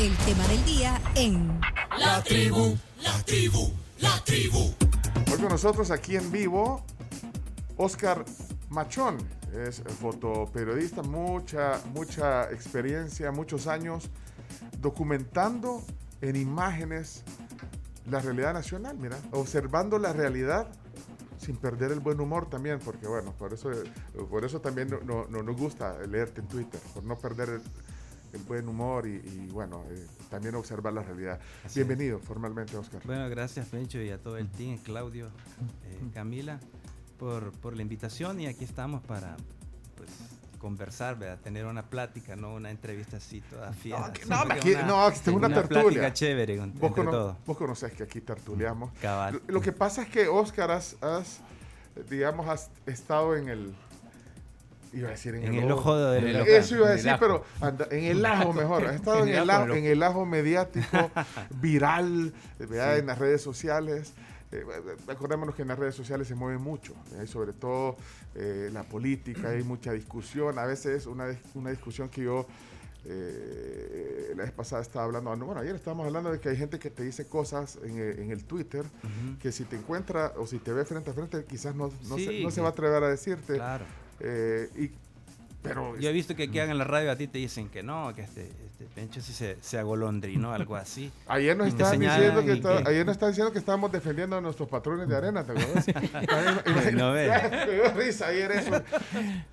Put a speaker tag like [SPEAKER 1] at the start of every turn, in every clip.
[SPEAKER 1] El tema del día en
[SPEAKER 2] La tribu, la tribu, la tribu.
[SPEAKER 3] Hoy con nosotros aquí en vivo, Oscar Machón. Es fotoperiodista, mucha, mucha experiencia, muchos años documentando en imágenes la realidad nacional, mira, observando la realidad sin perder el buen humor también, porque bueno, por eso, por eso también no, no, nos gusta leerte en Twitter, por no perder el, el buen humor y, y bueno, eh, también observar la realidad.
[SPEAKER 4] Así
[SPEAKER 3] Bienvenido formalmente, Oscar.
[SPEAKER 4] Bueno, gracias Pencho y a todo el team, Claudio, eh, Camila, por, por la invitación y aquí estamos para pues, conversar, ¿verdad? tener una plática, no una entrevista así toda fiera. sino
[SPEAKER 3] no,
[SPEAKER 4] que
[SPEAKER 3] aquí- no, es una tertulia.
[SPEAKER 4] plática chévere con-
[SPEAKER 3] Vos, cono-
[SPEAKER 4] todos.
[SPEAKER 3] vos conocés que aquí tertuliamos.
[SPEAKER 4] Cabal.
[SPEAKER 3] Lo, lo que pasa es que Oscar has, has, digamos, has estado en el... Iba a decir en,
[SPEAKER 4] En el ojo de
[SPEAKER 5] En el ojo.
[SPEAKER 3] Eso iba a
[SPEAKER 5] el
[SPEAKER 3] decir, pero anda- en el ajo mejor. Has estado en, el ajo, en el ajo mediático, viral, ¿verdad? en las redes sociales. Eh, acordémonos que en las redes sociales se mueve mucho, ¿eh? sobre todo eh, la política, hay mucha discusión. A veces una, una discusión que yo eh, la vez pasada estaba hablando, ah, no, bueno, ayer estábamos hablando de que hay gente que te dice cosas en, el- en el Twitter que si te encuentra o si te ve frente a frente quizás no, no, se, no se va a atrever a decirte.
[SPEAKER 4] Claro.
[SPEAKER 3] Eh, y, pero
[SPEAKER 4] Yo he visto que aquí en la radio a ti te dicen que no, que este, este Pencho sí se, se agolondrinó, algo así.
[SPEAKER 3] Ayer nos estaban diciendo que, está-
[SPEAKER 4] que-
[SPEAKER 3] ayer nos estaban diciendo que estábamos defendiendo a nuestros patrones de arena, ¿te acuerdas?
[SPEAKER 4] No ve.
[SPEAKER 3] Me dio risa ayer eso.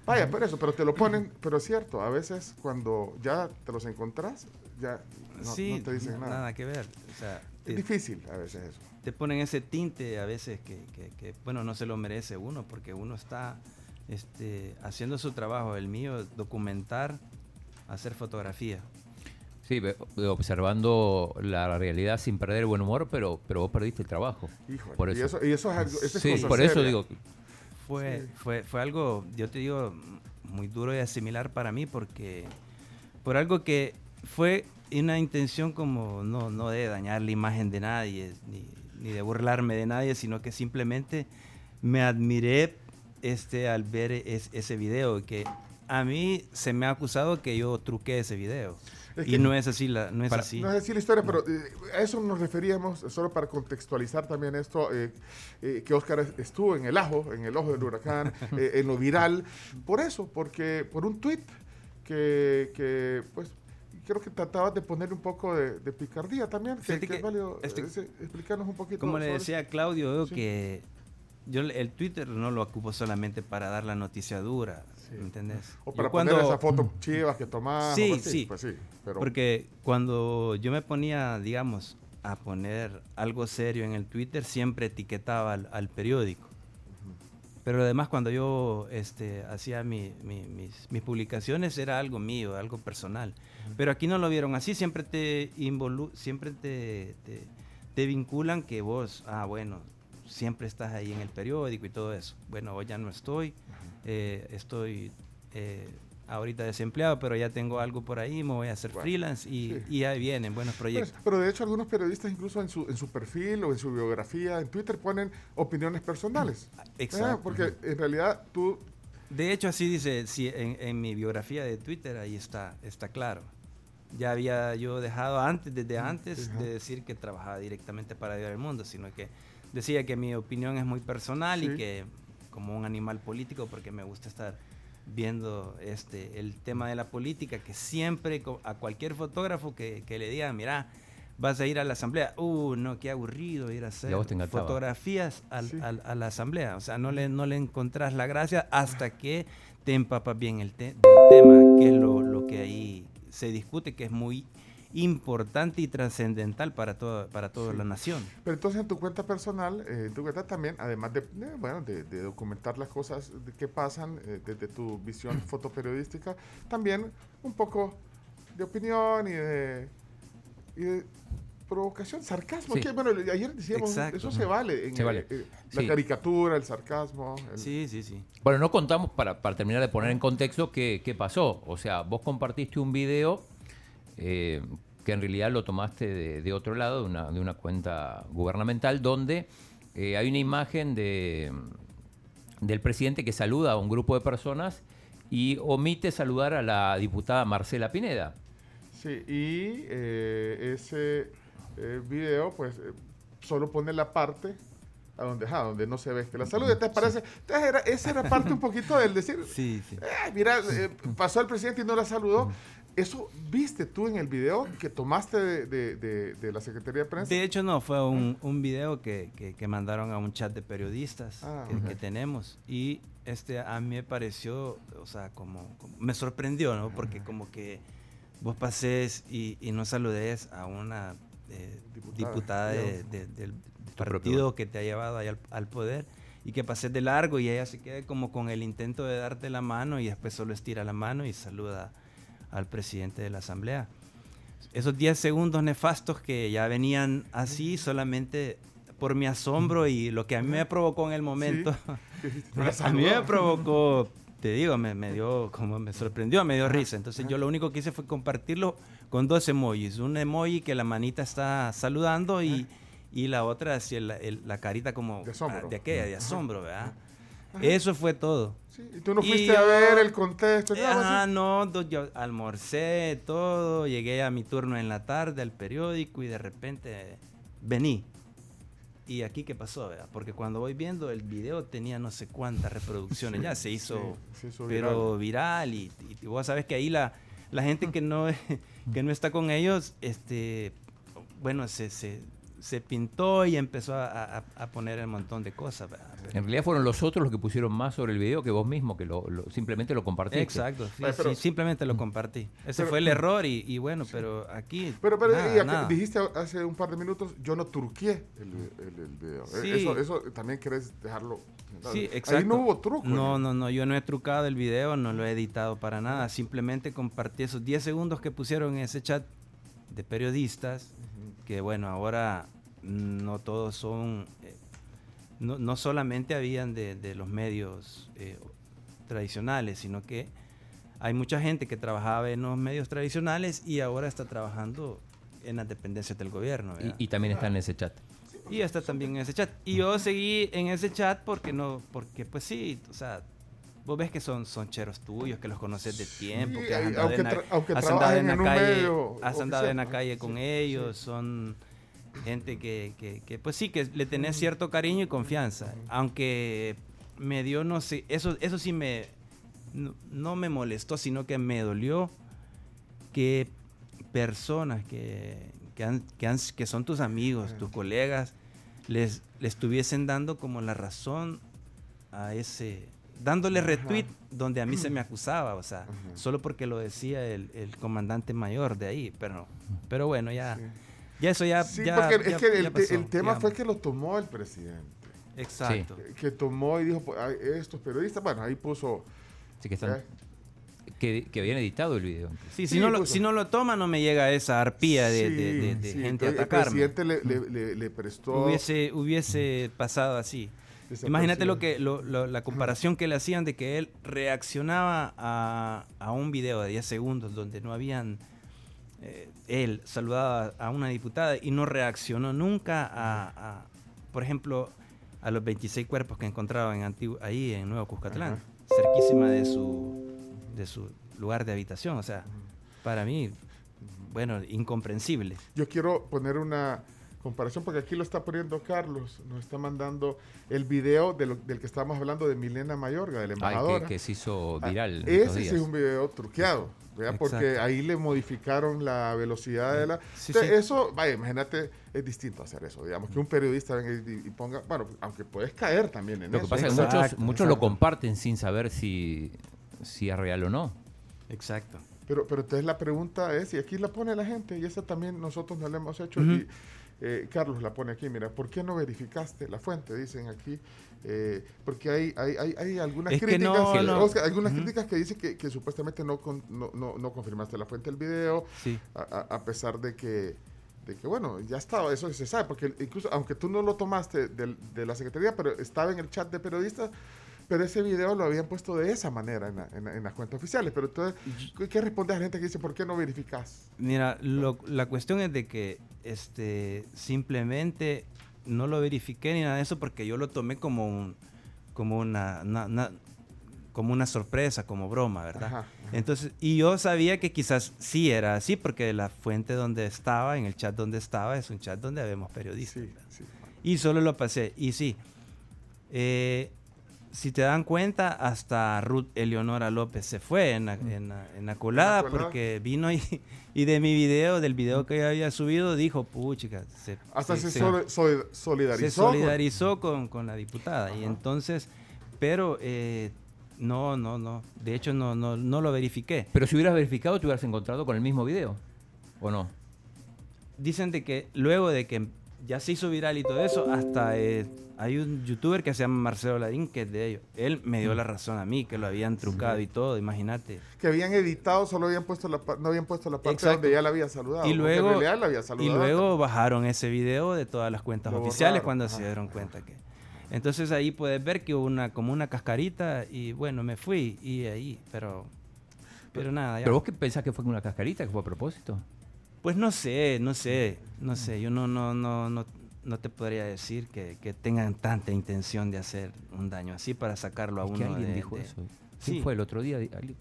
[SPEAKER 3] Vaya, por eso, pero te lo ponen, pero es cierto, a veces cuando ya te los encontrás, ya no,
[SPEAKER 4] sí,
[SPEAKER 3] no te dicen nada.
[SPEAKER 4] nada que ver. O sea,
[SPEAKER 3] Es difícil a veces eso.
[SPEAKER 4] te ponen ese tinte a veces que, que- que, bueno, no se lo merece uno, porque uno está este, haciendo su trabajo, el mío, documentar, hacer fotografía.
[SPEAKER 5] Sí, observando la realidad sin perder el buen humor, pero, pero vos perdiste el trabajo.
[SPEAKER 3] Híjole,
[SPEAKER 5] Por
[SPEAKER 3] y
[SPEAKER 5] eso.
[SPEAKER 3] y eso es algo, eso
[SPEAKER 5] sí,
[SPEAKER 3] cosa
[SPEAKER 5] por eso digo,
[SPEAKER 4] Fue,
[SPEAKER 3] Sí.
[SPEAKER 4] fue, fue algo, yo te digo, muy duro y asimilar para mí porque por algo que fue una intención como no, no de dañar la imagen de nadie, ni, ni de burlarme de nadie, sino que simplemente me admiré este, al ver es- ese video, que a mí se me ha acusado que yo truqué ese video.
[SPEAKER 3] Es
[SPEAKER 4] y
[SPEAKER 3] que-
[SPEAKER 4] no es así, la, no es
[SPEAKER 5] Para-
[SPEAKER 4] así.
[SPEAKER 3] No es decir la historia, pero eh, a eso nos referíamos, solo para contextualizar también esto, eh, eh, que Oscar es- estuvo en el ajo, en el ojo del huracán, eh, en lo viral, por eso, porque por un tweet que, que, pues, creo que tratabas de poner un poco de, de picardía también, que, que es válido
[SPEAKER 4] este-
[SPEAKER 3] eh, explicarnos un poquito.
[SPEAKER 4] Como le decía Claudio, veo
[SPEAKER 3] Sí.
[SPEAKER 4] que yo el Twitter no lo ocupo solamente para dar la noticia dura,
[SPEAKER 3] Sí.
[SPEAKER 4] ¿me entendés?
[SPEAKER 3] O
[SPEAKER 4] Yo
[SPEAKER 3] para
[SPEAKER 4] cuando-
[SPEAKER 3] poner esa foto chivas que tomás.
[SPEAKER 4] Sí,
[SPEAKER 3] pues
[SPEAKER 4] sí.
[SPEAKER 3] Pues sí, pero
[SPEAKER 4] Porque cuando yo me ponía, digamos, a poner algo serio en el Twitter, siempre etiquetaba al, al periódico. Pero además cuando yo este, hacía mi- mi- mis, mis publicaciones era algo mío, algo personal. Pero aquí no lo vieron así, siempre te involu siempre te, te, te vinculan que vos, ah, bueno, siempre estás ahí en el periódico y todo eso. Bueno, hoy ya no estoy, eh, estoy eh, ahorita desempleado, pero ya tengo algo por ahí, me voy a hacer
[SPEAKER 3] Bueno,
[SPEAKER 4] freelance y,
[SPEAKER 3] sí.
[SPEAKER 4] y ahí vienen buenos
[SPEAKER 3] Pues,
[SPEAKER 4] proyectos.
[SPEAKER 3] pero de hecho algunos periodistas incluso en su, en su perfil o en su biografía en Twitter ponen opiniones personales.
[SPEAKER 4] Exacto.
[SPEAKER 3] Ah, Porque en realidad tú
[SPEAKER 4] De hecho, así dice, sí, en, en mi biografía de Twitter, ahí está, está claro. Ya había yo dejado antes, desde antes,
[SPEAKER 3] Ajá.
[SPEAKER 4] de decir que trabajaba directamente para Dios del Mundo, sino que decía que mi opinión es muy personal
[SPEAKER 3] Sí.
[SPEAKER 4] y que como un animal político, porque me gusta estar viendo este el tema de la política, que siempre a cualquier fotógrafo que, que le diga, mira, vas a ir a la asamblea, uh, no, qué aburrido ir a hacer fotografías al-
[SPEAKER 3] Sí.
[SPEAKER 4] al- a la asamblea, o sea, no le, no le encontrás la gracia hasta que te empapas bien el te- del tema, que es lo, lo que ahí se discute, que es muy importante y trascendental para toda, para toda
[SPEAKER 3] Sí.
[SPEAKER 4] la nación.
[SPEAKER 3] Pero entonces en tu cuenta personal, eh, en tu cuenta también, además de, de, bueno, de, de documentar las cosas que pasan eh, desde tu visión fotoperiodística, también un poco de opinión y de, y de provocación, sarcasmo.
[SPEAKER 5] Sí.
[SPEAKER 3] que, bueno, ayer decíamos,
[SPEAKER 4] Exacto.
[SPEAKER 3] eso se vale. En,
[SPEAKER 5] Se
[SPEAKER 3] eh,
[SPEAKER 5] vale.
[SPEAKER 3] eh, la
[SPEAKER 5] Sí.
[SPEAKER 3] caricatura, el sarcasmo. el-
[SPEAKER 4] Sí, sí, sí.
[SPEAKER 5] Bueno, no contamos para, para terminar de poner en contexto qué, qué pasó. O sea, vos compartiste un video eh, que en realidad lo tomaste de, de otro lado, de una, de una cuenta gubernamental, donde eh, hay una imagen de, del presidente que saluda a un grupo de personas y omite saludar a la diputada Marcela Pineda.
[SPEAKER 3] Sí, y eh, ese video, pues, solo pone la parte a donde, ajá, donde no se ve que la salud. ¿Te parece? Entonces era, esa era parte un poquito del decir,
[SPEAKER 4] Sí, sí.
[SPEAKER 3] "Eh, mira, eh, pasó el presidente y no la saludó. Eso viste tú en el video que tomaste de, de- de- de la Secretaría de Prensa.
[SPEAKER 4] De hecho, no, fue un, un video que, que- que mandaron a un chat de periodistas
[SPEAKER 3] Ah,
[SPEAKER 4] que, tenemos. Y este, a mí me pareció, o sea, como, como- me sorprendió, ¿no? Porque como que vos pases y, y no saludes a una eh,
[SPEAKER 3] Diputada,
[SPEAKER 4] diputada, de-
[SPEAKER 3] digamos.
[SPEAKER 4] de- del partido que te ha llevado ahí al, al poder y que pases de largo y ella se quede como con el intento de darte la mano y después solo estira la mano y saluda al presidente de la asamblea esos 10 segundos nefastos que ya venían así solamente por mi asombro y lo que a mí me provocó en el momento.
[SPEAKER 3] La
[SPEAKER 4] a mí me provocó, te digo, me, me dio, como me sorprendió, me dio risa. Entonces yo lo único que hice fue compartirlo con dos emojis. Un emoji que la manita está saludando y, y la otra así el- el- la carita como
[SPEAKER 3] De asombro.
[SPEAKER 4] ah, de aquella, de asombro, ¿verdad? Eso fue todo.
[SPEAKER 3] Sí, y tú no
[SPEAKER 4] Y
[SPEAKER 3] fuiste a
[SPEAKER 4] yo-
[SPEAKER 3] ver el contexto. sí.
[SPEAKER 4] no, yo almorcé todo, llegué a mi turno en la tarde al periódico y de repente vení. ¿Y aquí qué pasó? verdad? Porque cuando voy viendo el video tenía no sé cuántas reproducciones, ya se hizo,
[SPEAKER 3] sí, se hizo
[SPEAKER 4] pero viral, y, y vos sabes que ahí la, la gente que no, que no está con ellos, este, bueno, se, se, se pintó y empezó a, a- a poner un montón de cosas. Pero-
[SPEAKER 5] En realidad fueron los otros los que pusieron más sobre el video que vos mismo, que lo, lo- simplemente lo compartiste.
[SPEAKER 4] Exacto, sí,
[SPEAKER 3] pero-
[SPEAKER 4] sí, simplemente lo compartí. Ese
[SPEAKER 3] Pero-
[SPEAKER 4] fue el error y, y bueno, pero aquí
[SPEAKER 3] Pero, pero
[SPEAKER 4] nada, nada.
[SPEAKER 3] dijiste hace un par de minutos, yo no turqué el, el- el video.
[SPEAKER 4] Sí.
[SPEAKER 3] Eso, eso también querés dejarlo.
[SPEAKER 4] Sí,
[SPEAKER 3] Ahí
[SPEAKER 4] exacto.
[SPEAKER 3] no hubo truco.
[SPEAKER 4] No, no, no, yo no he trucado el video, no lo he editado para nada. Simplemente compartí esos 10 segundos que pusieron en ese chat de periodistas, que bueno, ahora no todos son, eh, no, no solamente habían de, de los medios eh, tradicionales, sino que hay mucha gente que trabajaba en los medios tradicionales y ahora está trabajando en las dependencias del gobierno.
[SPEAKER 5] Y, y también está en ese chat.
[SPEAKER 4] Y está también en ese chat. Y yo seguí en ese chat porque no, porque pues sí, o sea, vos ves que son, son cheros tuyos, que los conoces de tiempo,
[SPEAKER 3] Sí,
[SPEAKER 4] que has
[SPEAKER 3] ahí,
[SPEAKER 4] andado, en, la, has andado en la
[SPEAKER 3] en
[SPEAKER 4] calle, has andado en la calle con
[SPEAKER 3] Sí,
[SPEAKER 4] ellos,
[SPEAKER 3] sí.
[SPEAKER 4] son gente que, que, que, pues sí, que le tenés cierto cariño y confianza. Aunque me dio, no sé, eso, eso sí me, no, no me molestó, sino que me dolió que personas que, que, han- que, han- que son tus amigos, tus colegas, les, le estuviesen dando como la razón a ese, dándole retweet donde a mí se me acusaba, o sea, solo porque lo decía el, el comandante mayor de ahí, pero, pero bueno, ya,
[SPEAKER 3] Sí.
[SPEAKER 4] ya eso ya,
[SPEAKER 3] Sí,
[SPEAKER 4] ya-
[SPEAKER 3] porque
[SPEAKER 4] ya-
[SPEAKER 3] es que
[SPEAKER 4] ya
[SPEAKER 3] el, te-
[SPEAKER 4] pasó,
[SPEAKER 3] el tema fue que lo tomó el presidente.
[SPEAKER 4] Exacto.
[SPEAKER 3] Que tomó y dijo, pues, estos periodistas, bueno, ahí puso...
[SPEAKER 5] Así que, están,
[SPEAKER 3] eh,
[SPEAKER 5] que, que habían editado el video.
[SPEAKER 4] Sí, si,
[SPEAKER 3] Sí,
[SPEAKER 4] no lo,
[SPEAKER 3] pues,
[SPEAKER 4] si no lo toma, no me llega esa arpía de, de- de- de
[SPEAKER 3] sí, sí,
[SPEAKER 4] gente a
[SPEAKER 3] el
[SPEAKER 4] atacarme.
[SPEAKER 3] presidente le, le- le- le prestó...
[SPEAKER 4] Hubiese, hubiese pasado así.
[SPEAKER 3] Esa
[SPEAKER 4] Imagínate lo que lo- lo- la comparación que le hacían de que él reaccionaba a, a un video de 10 segundos donde no habían eh, él saludaba a una diputada y no reaccionó nunca a, a, por ejemplo, a los 26 cuerpos que encontraban en Antigu- ahí en Nuevo Cuscatlán,
[SPEAKER 3] Ajá.
[SPEAKER 4] cerquísima de su de su lugar de habitación, o sea, para mí bueno, incomprensible.
[SPEAKER 3] Yo quiero poner una comparación porque aquí lo está poniendo Carlos, nos está mandando el video de lo- del que estábamos hablando de Milena Mayorga, de la
[SPEAKER 5] Ay,
[SPEAKER 3] embajadora.
[SPEAKER 5] que, que se hizo
[SPEAKER 3] Ah,
[SPEAKER 5] viral.
[SPEAKER 3] Ese sí es un video truqueado, ¿verdad? porque ahí le modificaron la velocidad de la...
[SPEAKER 4] Sí,
[SPEAKER 3] Entonces,
[SPEAKER 4] sí.
[SPEAKER 3] Eso, vaya, imagínate, es distinto hacer eso, digamos, que un periodista venga y, y ponga, bueno, aunque puedes caer también en
[SPEAKER 5] Lo que
[SPEAKER 3] eso.
[SPEAKER 5] pasa es que
[SPEAKER 4] Exacto,
[SPEAKER 5] muchos, muchos lo comparten sin saber si, si es real o no.
[SPEAKER 4] Exacto.
[SPEAKER 3] Pero, pero entonces la pregunta es, y aquí la pone la gente, y esa también nosotros no la hemos hecho, y eh, Carlos la pone aquí, mira, ¿por qué no verificaste la fuente? Dicen aquí, eh, porque hay, hay, hay, hay algunas
[SPEAKER 4] Es
[SPEAKER 3] críticas, que-
[SPEAKER 4] no.
[SPEAKER 3] Oscar, algunas críticas que dicen que, que supuestamente no, con- no, no, confirmaste la fuente del video,
[SPEAKER 4] Sí.
[SPEAKER 3] a, pesar de que, de que, bueno, ya estaba, eso se sabe, porque incluso, aunque tú no lo tomaste de la Secretaría, pero estaba en el chat de periodistas, pero ese video lo habían puesto de esa manera en, la- en en las cuentas oficiales. Pero entonces, ¿qué- ¿qué responde a la gente que dice, ¿por qué no verificas?
[SPEAKER 4] Mira, lo- la cuestión es de que este simplemente no lo verifiqué ni nada de eso porque yo lo tomé como un como una, una- una- como una sorpresa, como broma, ¿verdad?
[SPEAKER 3] Ajá, ajá.
[SPEAKER 4] Entonces, y yo sabía que quizás sí era así, porque la fuente donde estaba, en el chat donde estaba, es un chat donde habemos periodistas.
[SPEAKER 3] Sí, sí.
[SPEAKER 4] Y solo lo pasé. Y sí, eh, si te dan cuenta, hasta Ruth Eleonora López se fue en la, en la- en la colada porque vino y, y de mi video, del video que yo había subido, dijo, puchica, se,
[SPEAKER 3] Hasta se,
[SPEAKER 4] se-
[SPEAKER 3] soli- soli-
[SPEAKER 4] se
[SPEAKER 3] solidarizó. con-
[SPEAKER 4] solidarizó con, con la diputada. Y entonces, pero eh, no, no, no. De hecho, no, no, no lo verifiqué.
[SPEAKER 5] Pero si hubieras verificado, te hubieras encontrado con el mismo video. ¿O no?
[SPEAKER 4] Dicen de que luego de que ya se hizo viral y todo eso, hasta eh, hay un youtuber que se llama Marcelo Ladín, que es de ellos. Él me
[SPEAKER 3] Mm.
[SPEAKER 4] dio la razón a mí, que lo habían trucado y todo, imagínate.
[SPEAKER 3] Que habían editado, solo habían puesto la, no habían puesto la parte
[SPEAKER 4] Exacto.
[SPEAKER 3] donde ya la había saludado.
[SPEAKER 4] Y luego,
[SPEAKER 3] en realidad la había
[SPEAKER 4] y
[SPEAKER 3] saludado.
[SPEAKER 4] luego bajaron ese video de todas las cuentas
[SPEAKER 3] Lo
[SPEAKER 4] oficiales
[SPEAKER 3] borraron,
[SPEAKER 4] cuando
[SPEAKER 3] ajá.
[SPEAKER 4] se dieron cuenta que... Entonces ahí puedes ver que hubo una, como una cascarita y bueno, me fui y ahí, pero... Pero nada, ya.
[SPEAKER 5] ¿Pero vos qué pensás que fue una cascarita, que fue a propósito?
[SPEAKER 4] Pues no sé, no sé, no sé. Yo no, no, no, no, no te podría decir que, que tengan tanta intención de hacer un daño así para sacarlo a
[SPEAKER 5] Es
[SPEAKER 4] uno
[SPEAKER 5] que alguien
[SPEAKER 4] de-
[SPEAKER 5] dijo
[SPEAKER 4] de-
[SPEAKER 5] eso. ¿Quién
[SPEAKER 4] Sí.
[SPEAKER 5] fue el otro día? Alguien-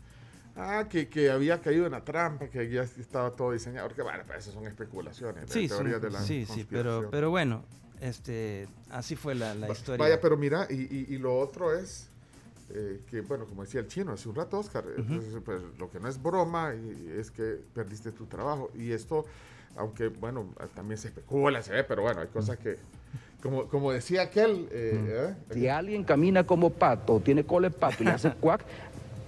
[SPEAKER 3] Ah, que, que había caído en la trampa, que ya estaba todo diseñado. Porque, bueno, pues esas son especulaciones, de
[SPEAKER 4] Sí, son-
[SPEAKER 3] teorías de la
[SPEAKER 4] sí, sí, pero, pero bueno, este, así fue la, la
[SPEAKER 3] Va-
[SPEAKER 4] historia.
[SPEAKER 3] Vaya, pero mira, y, y- y lo otro es eh, que, bueno, como decía el chino hace un rato, Oscar, entonces, pues, lo que no es broma y- es que perdiste tu trabajo. Y esto, aunque, bueno, también se especula, se ve, pero bueno, hay cosas que, como, como decía aquel, eh,
[SPEAKER 6] Si
[SPEAKER 3] ¿eh?
[SPEAKER 6] alguien camina como pato, tiene cola de pato y hace cuac,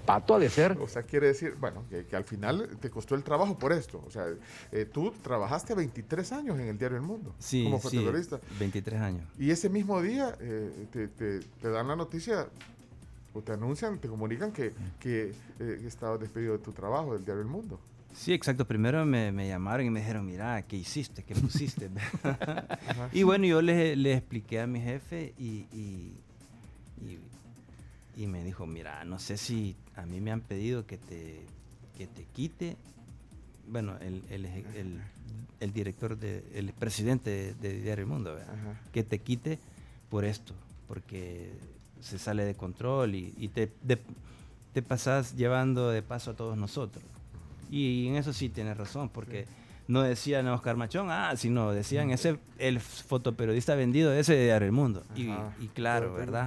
[SPEAKER 6] pato ha de ser.
[SPEAKER 3] o sea, quiere decir, bueno, que, que al final te costó el trabajo por esto. O sea, eh, tú trabajaste 23 años en el diario El Mundo
[SPEAKER 4] sí,
[SPEAKER 3] como
[SPEAKER 4] sí,
[SPEAKER 3] fotoperiodista.
[SPEAKER 4] 23 años.
[SPEAKER 3] Y ese mismo día eh, te, te- te dan la noticia, o te anuncian, te comunican que, que eh, estabas despedido de tu trabajo del diario El Mundo.
[SPEAKER 4] Sí, exacto. Primero me, me llamaron y me dijeron, mira, ¿qué hiciste? ¿Qué pusiste? y bueno, yo le, le expliqué a mi jefe y, y, y- y me dijo, mira, no sé si a mí me han pedido que te, que te quite, bueno, el, el, el- el director, de, el presidente de, de Diario El Mundo, que te quite por esto, porque se sale de control y, y te, de- te pasas llevando de paso a todos nosotros. Y en eso sí tienes razón, porque no decían a Oscar Machón, ah, sino decían ese el fotoperiodista vendido ese de Diario El Mundo. Y, claro, ¿verdad?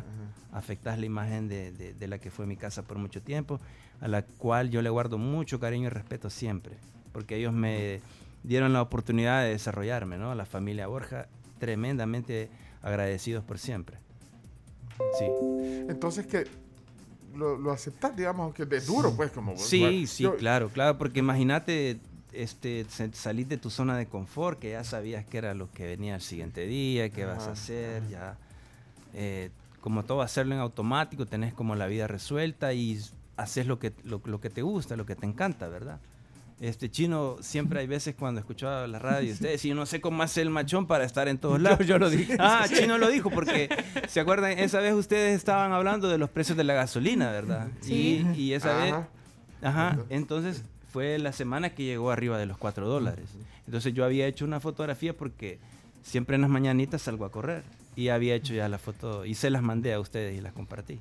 [SPEAKER 3] ajá.
[SPEAKER 4] Afectas la imagen de, de- de la que fue mi casa por mucho tiempo, a la cual yo le guardo mucho cariño y respeto siempre, porque ellos me dieron la oportunidad de desarrollarme, ¿no? La familia Borja, tremendamente agradecidos por siempre. Sí.
[SPEAKER 3] Entonces que lo, lo aceptas, digamos, aunque es duro, pues, como...
[SPEAKER 4] Sí,
[SPEAKER 3] bueno,
[SPEAKER 4] sí,
[SPEAKER 3] yo-
[SPEAKER 4] claro, claro, porque imagínate este, salir de tu zona de confort, que ya sabías que era lo que venía el siguiente día, qué vas a hacer, ya, eh, como todo hacerlo en automático, tenés como la vida resuelta y haces lo que, lo, lo que te gusta, lo que te encanta, ¿verdad? Este chino, siempre hay veces cuando escuchaba la radio, ustedes, y yo no sé cómo hace el machón para estar en todos lados.
[SPEAKER 5] yo lo dije.
[SPEAKER 4] Ah, Chino lo dijo porque, ¿se acuerdan? Esa vez ustedes estaban hablando de los precios de la gasolina, ¿verdad?
[SPEAKER 7] Sí.
[SPEAKER 4] Y, y esa vez,
[SPEAKER 3] Ajá.
[SPEAKER 4] ajá, entonces fue la semana que llegó arriba de los 4 dólares. Entonces yo había hecho una fotografía porque siempre en las mañanitas salgo a correr. Y había hecho ya la foto y se las mandé a ustedes y las compartí.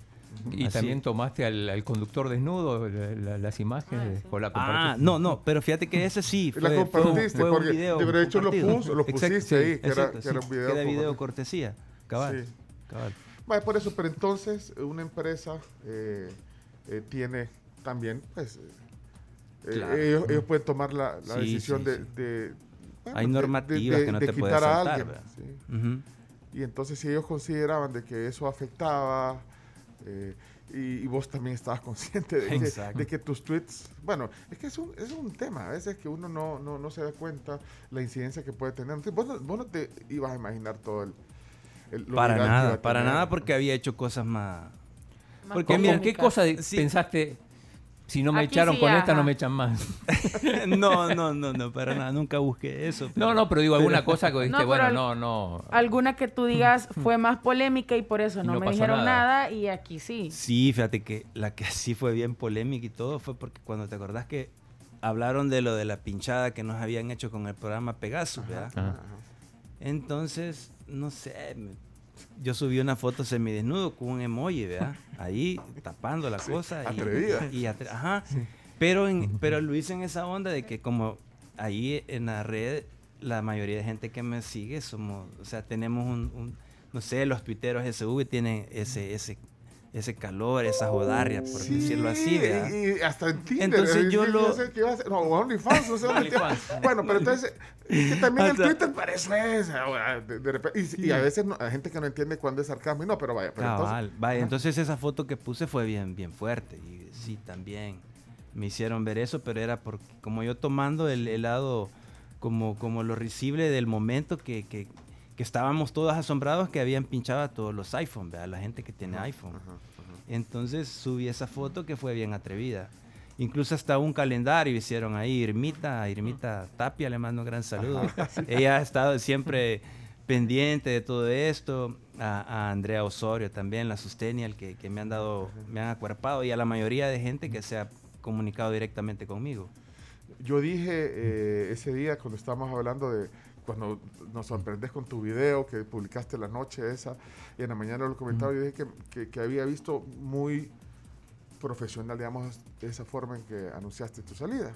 [SPEAKER 5] Y
[SPEAKER 4] Así.
[SPEAKER 5] también tomaste al, al conductor desnudo, la- la- las imágenes, o la
[SPEAKER 4] Ah,
[SPEAKER 5] compartiste.
[SPEAKER 4] no, no, pero fíjate que ese sí
[SPEAKER 3] La
[SPEAKER 4] fue, fue un-
[SPEAKER 3] compartiste,
[SPEAKER 4] fue un
[SPEAKER 3] porque
[SPEAKER 4] video
[SPEAKER 3] de hecho lo puso- lo
[SPEAKER 4] Exacto,
[SPEAKER 3] pusiste ahí, que era-
[SPEAKER 4] exacto,
[SPEAKER 3] que era
[SPEAKER 4] sí,
[SPEAKER 3] un video
[SPEAKER 4] que era video cortesía, cabal,
[SPEAKER 3] Sí.
[SPEAKER 4] cabal.
[SPEAKER 3] Vaya, por eso, pero entonces una empresa eh, eh, tiene también, pues, eh,
[SPEAKER 4] Claro.
[SPEAKER 3] ellos, ellos pueden tomar la, la
[SPEAKER 4] Sí,
[SPEAKER 3] decisión
[SPEAKER 4] sí,
[SPEAKER 3] de,
[SPEAKER 4] sí.
[SPEAKER 3] de- bueno,
[SPEAKER 4] Hay
[SPEAKER 3] de-
[SPEAKER 4] normativas
[SPEAKER 3] de-
[SPEAKER 4] que no
[SPEAKER 3] de
[SPEAKER 4] te puedes
[SPEAKER 3] quitar a
[SPEAKER 4] saltar,
[SPEAKER 3] alguien, sí.
[SPEAKER 4] Ujú.
[SPEAKER 3] Y entonces si ellos consideraban de que eso afectaba, eh, y, y vos también estabas consciente de que,
[SPEAKER 4] Exacto.
[SPEAKER 3] de que tus tweets, bueno, es que es un, es un tema, a veces que uno no, no, no se da cuenta la incidencia que puede tener. Entonces, vos, no, vos no te ibas a imaginar todo el... el- lo
[SPEAKER 4] Para nada, para
[SPEAKER 3] tener.
[SPEAKER 4] nada porque había hecho cosas más...
[SPEAKER 7] Más
[SPEAKER 4] Porque
[SPEAKER 5] ¿Con,
[SPEAKER 4] mira,
[SPEAKER 5] qué cosa
[SPEAKER 4] Sí.
[SPEAKER 5] pensaste? Si no me
[SPEAKER 7] Aquí
[SPEAKER 5] echaron
[SPEAKER 7] sí,
[SPEAKER 5] con esta, no me echan más.
[SPEAKER 4] no, no, no, no, para nada, nunca busqué eso.
[SPEAKER 5] No, no, pero digo, alguna cosa que dijiste,
[SPEAKER 7] No,
[SPEAKER 5] bueno,
[SPEAKER 7] al-
[SPEAKER 5] no, no.
[SPEAKER 7] Alguna que tú digas fue más polémica y por eso
[SPEAKER 5] Y
[SPEAKER 7] no,
[SPEAKER 5] no
[SPEAKER 7] me dijeron
[SPEAKER 5] nada.
[SPEAKER 7] nada. y aquí sí.
[SPEAKER 4] Sí, fíjate que la que sí fue bien polémica y todo fue porque cuando te acordás que hablaron de lo de la pinchada que nos habían hecho con el programa Pegasus, ¿verdad?
[SPEAKER 5] Ajá.
[SPEAKER 3] Ajá.
[SPEAKER 4] Entonces, no sé, me- yo subí una foto semidesnudo con un emoji, ¿verdad? Ahí tapando la cosa. y-
[SPEAKER 3] atrevida.
[SPEAKER 4] Y, atre- ajá. Pero, en, pero lo hice en esa onda de que como ahí en la red, la mayoría de gente que me sigue somos, o sea, tenemos un, un- no sé, los tuiteros SV tienen ese, ese, ese calor, esa jodarria, por
[SPEAKER 3] Sí,
[SPEAKER 4] decirlo así, ¿verdad?
[SPEAKER 3] Y, y hasta en Tinder.
[SPEAKER 4] Entonces
[SPEAKER 3] eh,
[SPEAKER 4] yo lo-
[SPEAKER 3] sé que iba a hacer- no, OnlyFans, no sé dónde
[SPEAKER 5] OnlyFans.
[SPEAKER 3] Bueno, pero entonces, es que también el
[SPEAKER 4] Hasta-
[SPEAKER 3] Twitter para eso De, de repente, y, y a veces no- hay gente que no entiende cuándo es sarcasmo y no, pero vaya. Pero entonces-
[SPEAKER 4] Cabal, vaya, entonces esa foto que puse fue bien, bien fuerte. Y sí, también me hicieron ver eso, pero era porque como yo tomando el, el lado como, como lo risible del momento que, que, que estábamos todos asombrados que habían pinchado a todos los iPhone, ¿verdad? la gente que tiene iPhone. Entonces subí esa foto que fue bien atrevida. Incluso hasta un calendario hicieron ahí, Irmita, Irmita Tapia, le mando un gran saludo. Ella ha estado siempre pendiente de todo esto. A, a Andrea Osorio también, la Sustenial, que, que me han dado, me han acuerpado, y a la mayoría de gente que se ha comunicado directamente conmigo.
[SPEAKER 3] Yo dije eh, ese día cuando estábamos hablando de cuando nos sorprendes con tu video que publicaste la noche esa y en la mañana lo comentaba, yo dije que, que- que había visto muy profesional, digamos, esa forma en que anunciaste tu salida.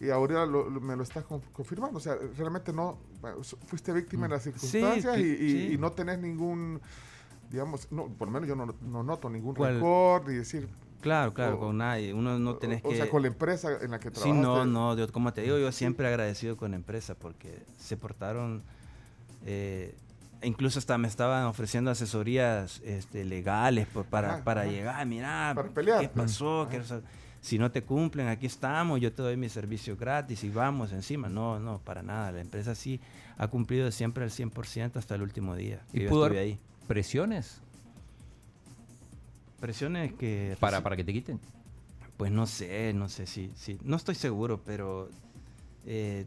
[SPEAKER 3] Y ahora lo- lo- me lo estás con- confirmando. O sea, realmente no, fuiste víctima de las
[SPEAKER 4] Sí,
[SPEAKER 3] circunstancias y,
[SPEAKER 4] sí,
[SPEAKER 3] y-
[SPEAKER 4] sí.
[SPEAKER 3] y no tenés ningún, digamos, no, por lo menos yo no, no noto ningún
[SPEAKER 4] ¿Cuál?
[SPEAKER 3] rencor ni decir,
[SPEAKER 4] Claro, claro,
[SPEAKER 3] O-
[SPEAKER 4] con nadie. Uno no tenés
[SPEAKER 3] o,
[SPEAKER 4] que...
[SPEAKER 3] o sea, con la empresa en la que
[SPEAKER 4] Sí,
[SPEAKER 3] trabajaste.
[SPEAKER 4] no, no, yo, como te digo, yo siempre agradecido con la empresa porque se portaron, eh, incluso hasta me estaban ofreciendo asesorías este, legales por- para,
[SPEAKER 3] Ajá,
[SPEAKER 4] para
[SPEAKER 3] ajá.
[SPEAKER 4] llegar, mira,
[SPEAKER 3] Para pelear.
[SPEAKER 4] ¿qué pasó? Saber- Si no te cumplen, aquí estamos, yo te doy mi servicio gratis y vamos encima. No, no, para nada. La empresa sí ha cumplido siempre al 100% hasta el último día. que
[SPEAKER 5] ¿Y
[SPEAKER 4] yo
[SPEAKER 5] pudo
[SPEAKER 4] estuve
[SPEAKER 5] haber
[SPEAKER 4] ahí.
[SPEAKER 5] presiones
[SPEAKER 4] Presiones que...
[SPEAKER 5] para, para que te quiten?
[SPEAKER 4] Pues no sé, no sé si, si no estoy seguro, pero eh,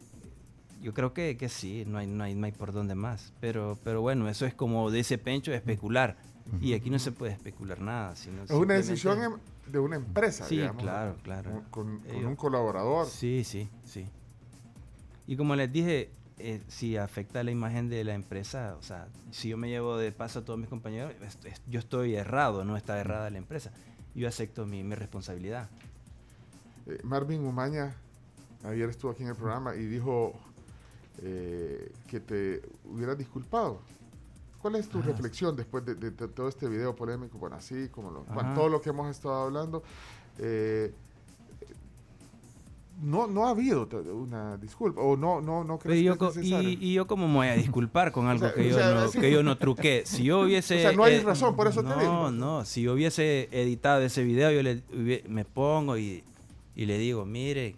[SPEAKER 4] yo creo que, que sí, no hay, no, hay, no hay por dónde más. Pero, pero bueno, eso es como de ese pencho especular. Y aquí no se puede especular nada. Sino
[SPEAKER 3] Es una decisión em- de una empresa,
[SPEAKER 4] Sí,
[SPEAKER 3] digamos,
[SPEAKER 4] claro, claro.
[SPEAKER 3] Con, con- con
[SPEAKER 4] Ellos-
[SPEAKER 3] un colaborador.
[SPEAKER 4] Sí, sí, sí. Y como les dije, eh, si afecta la imagen de la empresa, o sea, si yo me llevo de paso a todos mis compañeros, est- est- yo estoy errado, no está errada la empresa. Yo acepto mi, mi responsabilidad.
[SPEAKER 3] Eh, Marvin Umaña ayer estuvo aquí en el programa y dijo eh, que te hubieras disculpado. ¿Cuál es tu
[SPEAKER 4] Ah.
[SPEAKER 3] reflexión después de, de- de todo este video polémico? Bueno, así como lo, bueno,
[SPEAKER 4] Ajá.
[SPEAKER 3] todo lo que hemos estado hablando. eh, no, no ha habido una disculpa o no, no, no crees
[SPEAKER 4] yo
[SPEAKER 3] que es necesario.
[SPEAKER 4] y, y yo como me voy a disculpar con algo
[SPEAKER 3] sea,
[SPEAKER 4] que,
[SPEAKER 3] o
[SPEAKER 4] yo
[SPEAKER 3] sea,
[SPEAKER 4] no,
[SPEAKER 3] sí.
[SPEAKER 4] que yo no truqué. Si yo hubiese...
[SPEAKER 3] O sea, no hay razón, por eso te
[SPEAKER 4] no,
[SPEAKER 3] digo.
[SPEAKER 4] No, si yo hubiese editado ese video, yo le, me pongo y, y le digo, mire,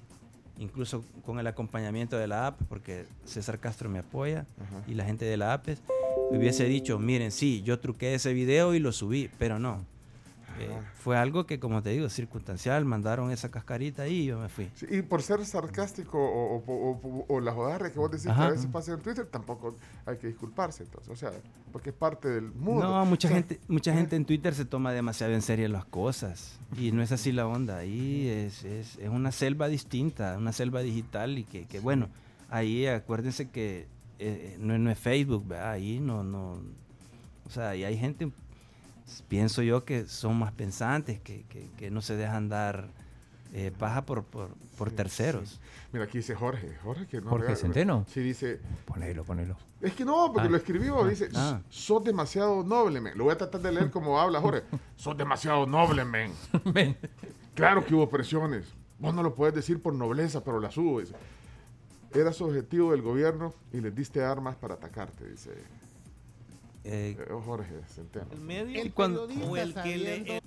[SPEAKER 4] incluso con el acompañamiento de la app, porque César Castro me apoya
[SPEAKER 3] Ajá.
[SPEAKER 4] y la gente de la app, es- hubiese dicho, miren, sí, yo truqué ese video y lo subí, pero no. Eh, fue algo que, como te digo, circunstancial, mandaron esa cascarita y yo me fui.
[SPEAKER 3] Sí, y por ser sarcástico o, o- o- la que vos decís que a veces pasa en Twitter, tampoco hay que disculparse. Entonces, o sea, porque es parte del mundo.
[SPEAKER 4] No, mucha
[SPEAKER 3] sea,
[SPEAKER 4] gente, mucha gente en Twitter se toma demasiado en serio las cosas y no es así la onda. Ahí es, es, es una selva distinta, una selva digital y que, que, bueno, ahí acuérdense que eh, no, no es Facebook, ¿verdad? Ahí no, no, o sea, ahí hay gente, pienso yo que son más pensantes, que, que, que no se dejan dar eh, paja por, por, por
[SPEAKER 3] Sí,
[SPEAKER 4] terceros.
[SPEAKER 3] Mira, aquí dice Jorge. Jorge, que no
[SPEAKER 5] Jorge Centeno.
[SPEAKER 3] Sí, dice.
[SPEAKER 5] Ponelo, ponelo.
[SPEAKER 3] Es que no, porque
[SPEAKER 5] Ah.
[SPEAKER 3] lo escribió. Dice,
[SPEAKER 4] Ah.
[SPEAKER 3] sos demasiado noble, men. Lo voy a tratar de leer como habla Jorge. sos demasiado noble, men. Claro que hubo presiones. Vos no lo puedes decir por nobleza, pero las hubo. dice. Eras objetivo del gobierno y les diste armas para atacarte, dice
[SPEAKER 4] Eh,
[SPEAKER 3] eh, Jorge Centeno.
[SPEAKER 8] El medio
[SPEAKER 9] El
[SPEAKER 4] cuando-
[SPEAKER 9] periodista
[SPEAKER 8] o el que, le,
[SPEAKER 9] sabiendo
[SPEAKER 8] el-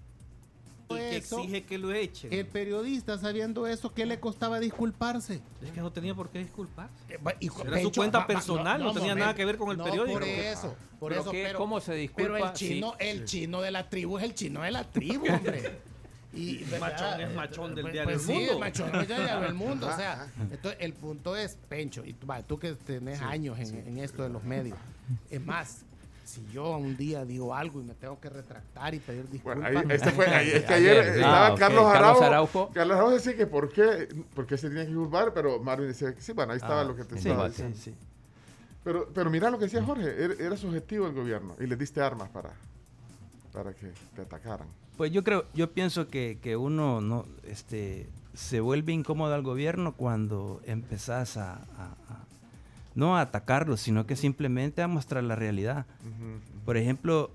[SPEAKER 8] el que
[SPEAKER 9] eso,
[SPEAKER 8] exige que lo echen.
[SPEAKER 9] el periodista sabiendo eso, ¿qué le costaba disculparse?
[SPEAKER 8] Es que no tenía por qué disculparse.
[SPEAKER 9] Eh, y-
[SPEAKER 8] Era su cuenta personal, no tenía nada que ver con el
[SPEAKER 9] no,
[SPEAKER 8] periódico.
[SPEAKER 9] Por eso, por
[SPEAKER 5] Pero
[SPEAKER 9] eso,
[SPEAKER 5] qué-
[SPEAKER 9] pero,
[SPEAKER 5] ¿Cómo se disculpa?
[SPEAKER 9] pero el chino, el chino de la tribu es el chino de la tribu, hombre. Y,
[SPEAKER 8] Machón es machón del
[SPEAKER 9] pues-
[SPEAKER 8] diario
[SPEAKER 9] pues
[SPEAKER 8] El
[SPEAKER 9] sí,
[SPEAKER 8] Mundo.
[SPEAKER 9] el machón del diario El Mundo. O sea, entonces el punto es, Pencho, y tú, va, tú que tenés años en, en esto de los medios, es más, si yo un día digo algo y me tengo que retractar y pedir disculpas.
[SPEAKER 3] Bueno, ahí, este fue, ahí- es que ayer,
[SPEAKER 5] Ayer, sí.
[SPEAKER 3] estaba
[SPEAKER 5] Ah.
[SPEAKER 3] Carlos
[SPEAKER 5] Carlos
[SPEAKER 3] Araujo. Carlos Araujo decía que por qué, por qué se tenía que disculpar, pero Marvin decía que sí, bueno, ahí estaba
[SPEAKER 4] ah,
[SPEAKER 3] lo que te
[SPEAKER 4] sí,
[SPEAKER 3] estaba
[SPEAKER 4] sí,
[SPEAKER 3] diciendo.
[SPEAKER 4] sí.
[SPEAKER 3] Pero, pero mira lo que decía Jorge, era, era subjetivo el gobierno y les diste armas para, para que te atacaran.
[SPEAKER 4] Pues yo creo, yo pienso que, que uno no, este, se vuelve incómodo al gobierno cuando empezás a, a- a- no a atacarlo, sino que simplemente a mostrar la realidad. Por ejemplo,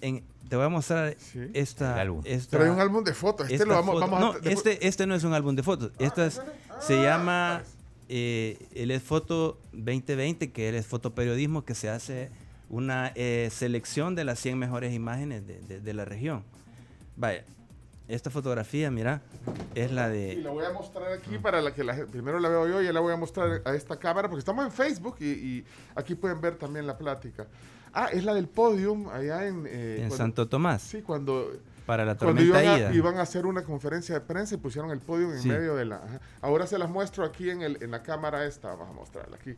[SPEAKER 4] en, te voy a mostrar
[SPEAKER 3] Sí.
[SPEAKER 4] esta,
[SPEAKER 5] El álbum.
[SPEAKER 4] esta-
[SPEAKER 3] Trae un álbum de fotos. Este
[SPEAKER 4] esta
[SPEAKER 3] lo vamos,
[SPEAKER 4] foto-
[SPEAKER 3] vamos
[SPEAKER 4] no,
[SPEAKER 3] a. después-
[SPEAKER 4] este, este no es un álbum de fotos. Esta es- se llama eh, el es foto 2020, que es fotoperiodismo, que se hace una eh, selección de las 100 mejores imágenes de, de- de la región. Vaya, esta fotografía, mira, es la
[SPEAKER 3] Y
[SPEAKER 4] de...
[SPEAKER 3] la voy a mostrar aquí para la que la gente- primero la veo yo y ya la voy a mostrar a esta cámara porque estamos en Facebook y, y aquí pueden ver también la plática. Ah, es la del podium allá en... eh,
[SPEAKER 4] En
[SPEAKER 3] cuando-
[SPEAKER 4] Santo Tomás,
[SPEAKER 3] Sí, cuando,
[SPEAKER 4] para la
[SPEAKER 3] cuando
[SPEAKER 4] tormenta
[SPEAKER 3] iban a,
[SPEAKER 4] Ida.
[SPEAKER 3] iban a hacer una conferencia de prensa y pusieron el podium en
[SPEAKER 4] Sí.
[SPEAKER 3] medio de la... ajá. Ahora se las muestro aquí en, el, en la cámara esta. Vamos a mostrarla aquí.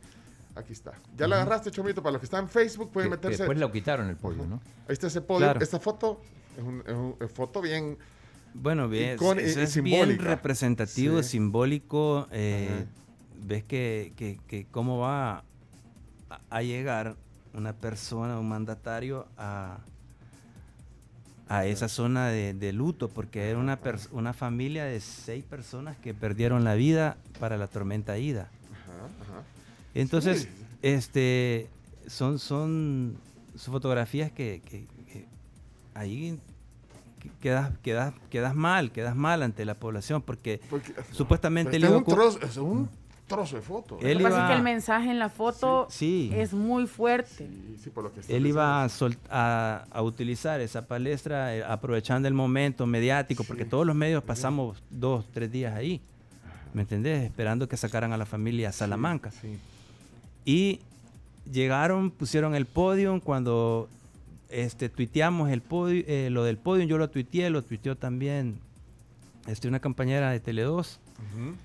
[SPEAKER 3] Aquí está. Ya la agarraste, Chomito. Para los que están en Facebook pueden
[SPEAKER 5] Que- que
[SPEAKER 3] meterse...
[SPEAKER 5] después lo quitaron el podio, ¿no?
[SPEAKER 3] Ahí está ese podio.
[SPEAKER 4] Claro.
[SPEAKER 3] Esta foto es una un- foto bien...
[SPEAKER 4] Bueno, eso
[SPEAKER 3] eh,
[SPEAKER 4] es bien representativo,
[SPEAKER 3] Sí.
[SPEAKER 4] simbólico. eh, ves que, que- que cómo va a, a llegar una persona, un mandatario a, a esa zona de, de luto, porque era una, una familia de seis personas que perdieron la vida para la tormenta Ida.
[SPEAKER 3] Ajá, ajá.
[SPEAKER 4] Entonces,
[SPEAKER 3] Sí.
[SPEAKER 4] este, son, son, son fotografías que, que- que ahí quedas, quedas, quedas mal, quedas mal ante la población, porque
[SPEAKER 3] Porque-
[SPEAKER 4] supuestamente él
[SPEAKER 3] es
[SPEAKER 4] iba
[SPEAKER 3] es un trozo de foto.
[SPEAKER 4] Él
[SPEAKER 7] Lo que pasa es
[SPEAKER 4] iba-
[SPEAKER 7] que el mensaje en la foto
[SPEAKER 4] Sí.
[SPEAKER 7] es muy fuerte.
[SPEAKER 3] Sí, sí, por lo que está
[SPEAKER 4] él iba a,
[SPEAKER 3] diciendo.
[SPEAKER 4] sol- a, a utilizar esa palestra eh, aprovechando el momento mediático, porque todos los medios pasamos dos, tres días ahí, ¿me entendés? Esperando que sacaran a la familia a Salamanca.
[SPEAKER 3] Sí.
[SPEAKER 4] Y llegaron, pusieron el podio cuando este, tuiteamos el podio, eh, lo del podio, yo lo tuiteé, lo tuiteó también este, una compañera de Tele2
[SPEAKER 3] Ujú.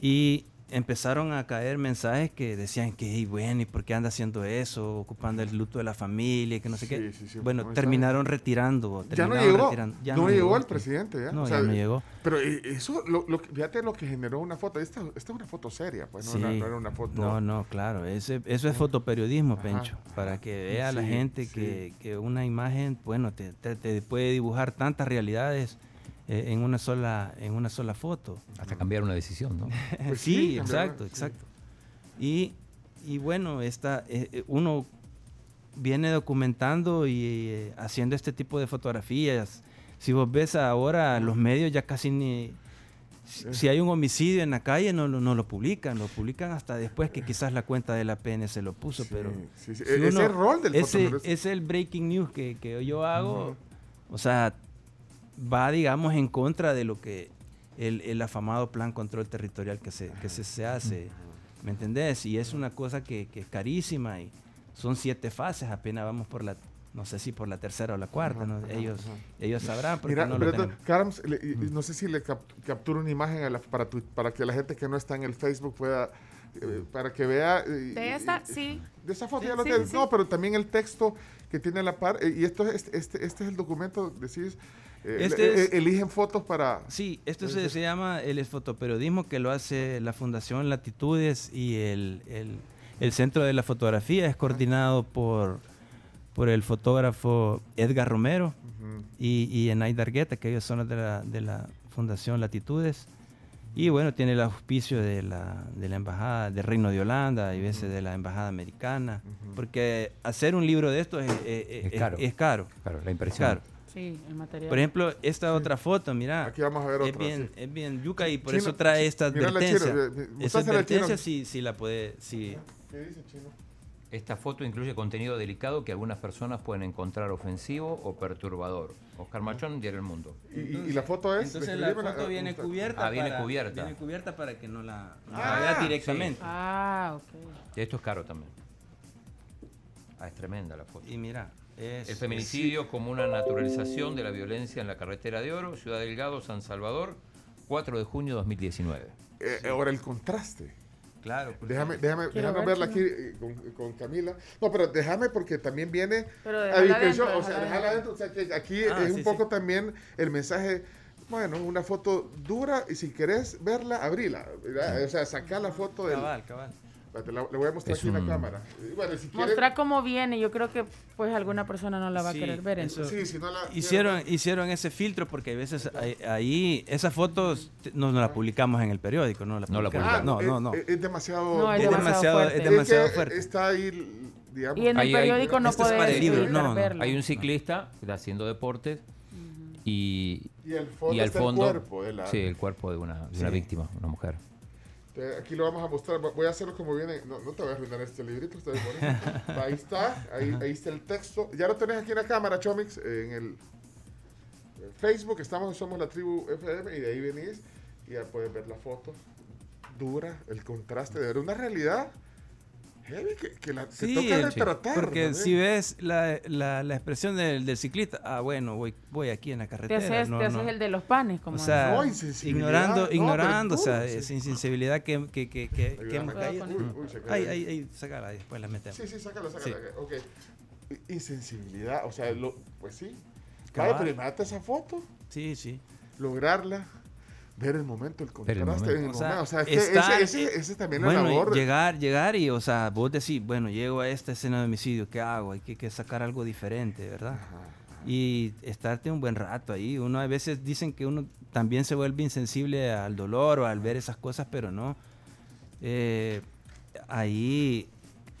[SPEAKER 4] y empezaron a caer mensajes que decían que, "Ey, bueno, ¿y por qué anda haciendo eso? Ocupando el luto de la familia, y que no sé qué.
[SPEAKER 3] Sí, sí, sí,
[SPEAKER 4] bueno, terminaron retirando.
[SPEAKER 3] Ya no llegó.
[SPEAKER 4] retirando. Ya
[SPEAKER 3] no, llegó el presidente. ¿ya?
[SPEAKER 4] No,
[SPEAKER 3] O sea,
[SPEAKER 4] ya no llegó.
[SPEAKER 3] Pero eh, eso, lo, lo fíjate lo que generó una foto. Esta, esta es una foto seria, pues no, no era una foto.
[SPEAKER 4] No, no, claro. Ese, eso es fotoperiodismo,
[SPEAKER 3] Ajá.
[SPEAKER 4] Pencho. Para que vea la gente que, que una imagen, bueno, te, te- te puede dibujar tantas realidades eh, en una sola en una sola foto.
[SPEAKER 5] Hasta cambiar una decisión, ¿no?
[SPEAKER 3] Pues
[SPEAKER 4] sí,
[SPEAKER 3] sí,
[SPEAKER 4] exacto, exacto. Y, y bueno, esta, eh, eh, uno viene documentando y eh, haciendo este tipo de fotografías. Si vos ves ahora, los medios ya casi ni... Si, si hay un homicidio en la calle, no, lo- no lo publican, lo publican hasta después que quizás la cuenta de la PN se lo puso,
[SPEAKER 3] Sí,
[SPEAKER 4] pero...
[SPEAKER 3] sí, sí.
[SPEAKER 4] si
[SPEAKER 3] E- ese
[SPEAKER 4] uno-
[SPEAKER 3] rol del
[SPEAKER 4] ese, es el breaking news que, que yo hago,
[SPEAKER 3] Ujú.
[SPEAKER 4] o sea, va, digamos, en contra de lo que el, el afamado plan control territorial que se, que se, se hace, ¿me entendés? Y es una cosa que, que es carísima y son siete fases, apenas vamos por la, no sé si por la tercera o la cuarta, ¿no? Ellos, ellos sabrán porque
[SPEAKER 3] Mira,
[SPEAKER 4] no lo
[SPEAKER 3] pero
[SPEAKER 4] tenemos.
[SPEAKER 3] Carms, le- no sé si le cap- capturo una imagen a la- para, tu- para que la gente que no está en el Facebook pueda, eh, para que vea. eh,
[SPEAKER 7] De esta,
[SPEAKER 3] eh,
[SPEAKER 7] sí.
[SPEAKER 3] De esa foto
[SPEAKER 7] Sí,
[SPEAKER 3] ya lo
[SPEAKER 7] sí, sí.
[SPEAKER 3] No, pero también el texto que tiene a la par. eh, y esto es, este, este es el documento, decís. Eh,
[SPEAKER 4] Este
[SPEAKER 3] eh,
[SPEAKER 4] es-
[SPEAKER 3] eligen fotos para.
[SPEAKER 4] Sí, esto se, se llama el fotoperiodismo que lo hace la Fundación Latitudes y el, el- el Centro de la Fotografía es coordinado por, por el fotógrafo Edgar Romero y, y Enay Dargueta, que ellos son los de la, de la Fundación Latitudes. Y bueno, tiene el auspicio de la, de la Embajada del Reino de Holanda y veces de la Embajada Americana. Porque hacer un libro de esto es, es-
[SPEAKER 5] caro.
[SPEAKER 4] es caro.
[SPEAKER 5] Claro, la
[SPEAKER 4] es
[SPEAKER 5] impresión.
[SPEAKER 4] caro.
[SPEAKER 7] Sí, el material.
[SPEAKER 4] Por ejemplo, esta otra foto, mira.
[SPEAKER 3] Aquí vamos a ver
[SPEAKER 4] es
[SPEAKER 3] otra,
[SPEAKER 4] bien,
[SPEAKER 3] sí.
[SPEAKER 4] es bien yuca y por
[SPEAKER 3] Chino,
[SPEAKER 4] eso trae esta advertencia.
[SPEAKER 3] chino, eh, eh,
[SPEAKER 4] Esa advertencia sí, sí la puede, sí.
[SPEAKER 3] ¿Qué dice Chino?
[SPEAKER 5] Esta foto incluye contenido delicado que algunas personas pueden encontrar ofensivo o perturbador. Oscar Machón, Diario El Mundo.
[SPEAKER 3] Y, y- y la foto es.
[SPEAKER 4] Entonces la foto
[SPEAKER 3] ah,
[SPEAKER 4] viene cubierta.
[SPEAKER 5] Ah, viene
[SPEAKER 4] para-
[SPEAKER 5] cubierta.
[SPEAKER 4] Viene cubierta para que no la, no
[SPEAKER 3] Ah,
[SPEAKER 4] la vea directamente.
[SPEAKER 7] Ah, ok.
[SPEAKER 5] Y esto es caro también. Ah, es tremenda la foto.
[SPEAKER 4] Y mira, es,
[SPEAKER 5] El feminicidio como una naturalización de la violencia en la carretera de Oro, Ciudad Delgado, San Salvador, 4 de junio de 2019.
[SPEAKER 3] Eh, ahora el contraste.
[SPEAKER 4] claro. porque-
[SPEAKER 3] Déjame, déjame, déjame
[SPEAKER 7] ver,
[SPEAKER 3] verla aquí eh, con, con Camila. No, pero déjame porque también viene
[SPEAKER 7] Pero
[SPEAKER 3] a
[SPEAKER 7] adentro,
[SPEAKER 3] O sea,
[SPEAKER 7] déjala
[SPEAKER 3] adentro. O sea, que aquí
[SPEAKER 4] Ah,
[SPEAKER 3] es
[SPEAKER 4] sí,
[SPEAKER 3] un
[SPEAKER 4] sí.
[SPEAKER 3] poco también el mensaje. Bueno, una foto dura y si querés verla, abrila. O sea, sacar la foto del.
[SPEAKER 4] Cabal, cabal.
[SPEAKER 3] Espérate, la- Le voy a mostrar
[SPEAKER 5] Es
[SPEAKER 3] aquí en
[SPEAKER 5] un-
[SPEAKER 3] la cámara. Bueno, si quiere-
[SPEAKER 7] Mostrar cómo viene, yo creo que pues alguna persona no la va
[SPEAKER 4] Sí,
[SPEAKER 7] a querer ver.
[SPEAKER 4] eso-
[SPEAKER 7] entonces.
[SPEAKER 3] Sí, si no la
[SPEAKER 4] Hicieron, hicieron ese filtro porque a veces ahí, ahí- esas fotos no, no las publicamos en el periódico, no la
[SPEAKER 5] No la
[SPEAKER 4] publicamos.
[SPEAKER 3] Ah,
[SPEAKER 4] No,
[SPEAKER 3] es,
[SPEAKER 4] no, no.
[SPEAKER 3] Es, es demasiado.
[SPEAKER 7] No, es
[SPEAKER 4] demasiado,
[SPEAKER 7] fuerte.
[SPEAKER 4] es
[SPEAKER 7] Es
[SPEAKER 4] demasiado
[SPEAKER 3] que
[SPEAKER 4] fuerte.
[SPEAKER 3] Está ahí, digamos.
[SPEAKER 7] Y en el
[SPEAKER 5] Ahí hay-
[SPEAKER 7] periódico no
[SPEAKER 4] Esto es para
[SPEAKER 7] puedes
[SPEAKER 4] el libro, no, no.
[SPEAKER 7] verlo.
[SPEAKER 5] Hay un ciclista haciendo deportes y,
[SPEAKER 3] Y al fondo
[SPEAKER 5] y al fondo
[SPEAKER 3] el cuerpo de la.
[SPEAKER 5] sí, el cuerpo de una, de una
[SPEAKER 4] Sí.
[SPEAKER 5] víctima, una mujer.
[SPEAKER 3] Entonces, aquí lo vamos a mostrar. Voy a hacerlo como viene. No, no te voy a arruinar este librito. Está bien ahí está. Ahí, ahí está el texto. Ya lo tenés aquí en la cámara, Chomix. En el en Facebook. Estamos, somos la tribu FM. Y de ahí venís. Y ya puedes ver la foto. Dura. El contraste de ver una realidad. Heavy que, que la, que
[SPEAKER 4] Sí,
[SPEAKER 3] toca retratar.
[SPEAKER 4] Porque
[SPEAKER 3] ¿no?
[SPEAKER 4] si ves la, la, la expresión del, del ciclista, ah, bueno, voy, voy aquí en la
[SPEAKER 7] Te
[SPEAKER 4] carretera.
[SPEAKER 7] haces,
[SPEAKER 4] no,
[SPEAKER 7] te
[SPEAKER 4] no.
[SPEAKER 7] haces el de los panes, como
[SPEAKER 4] O sea, ignorando,
[SPEAKER 3] No, pero
[SPEAKER 4] ignorando, o sea,
[SPEAKER 3] sí.
[SPEAKER 4] esa insensibilidad que, que, que, que, que hemos caído.
[SPEAKER 3] Uy, uy, se
[SPEAKER 4] Ay,
[SPEAKER 3] cayó.
[SPEAKER 4] ay, ay, sácala y después la metemos.
[SPEAKER 3] Sí, sí, sácala, sácala.
[SPEAKER 4] Sí.
[SPEAKER 3] Insensibilidad. O sea, lo, pues sí. Vale, pero imagínate esa foto.
[SPEAKER 4] Sí, sí.
[SPEAKER 3] lograrla, ver el momento, el
[SPEAKER 5] Ver el
[SPEAKER 3] contraste en el
[SPEAKER 4] O sea,
[SPEAKER 3] momento. O sea, es
[SPEAKER 4] está-
[SPEAKER 3] ese, ese, ese también es
[SPEAKER 4] Bueno, y
[SPEAKER 3] labor.
[SPEAKER 4] llegar, llegar y, o sea, vos decís, bueno, llego a esta escena de homicidio, ¿qué hago? Hay que, que sacar algo diferente, ¿verdad? Y estarte un buen rato ahí. Uno a veces dicen que uno también se vuelve insensible al dolor o al ver esas cosas, pero no. Eh, ahí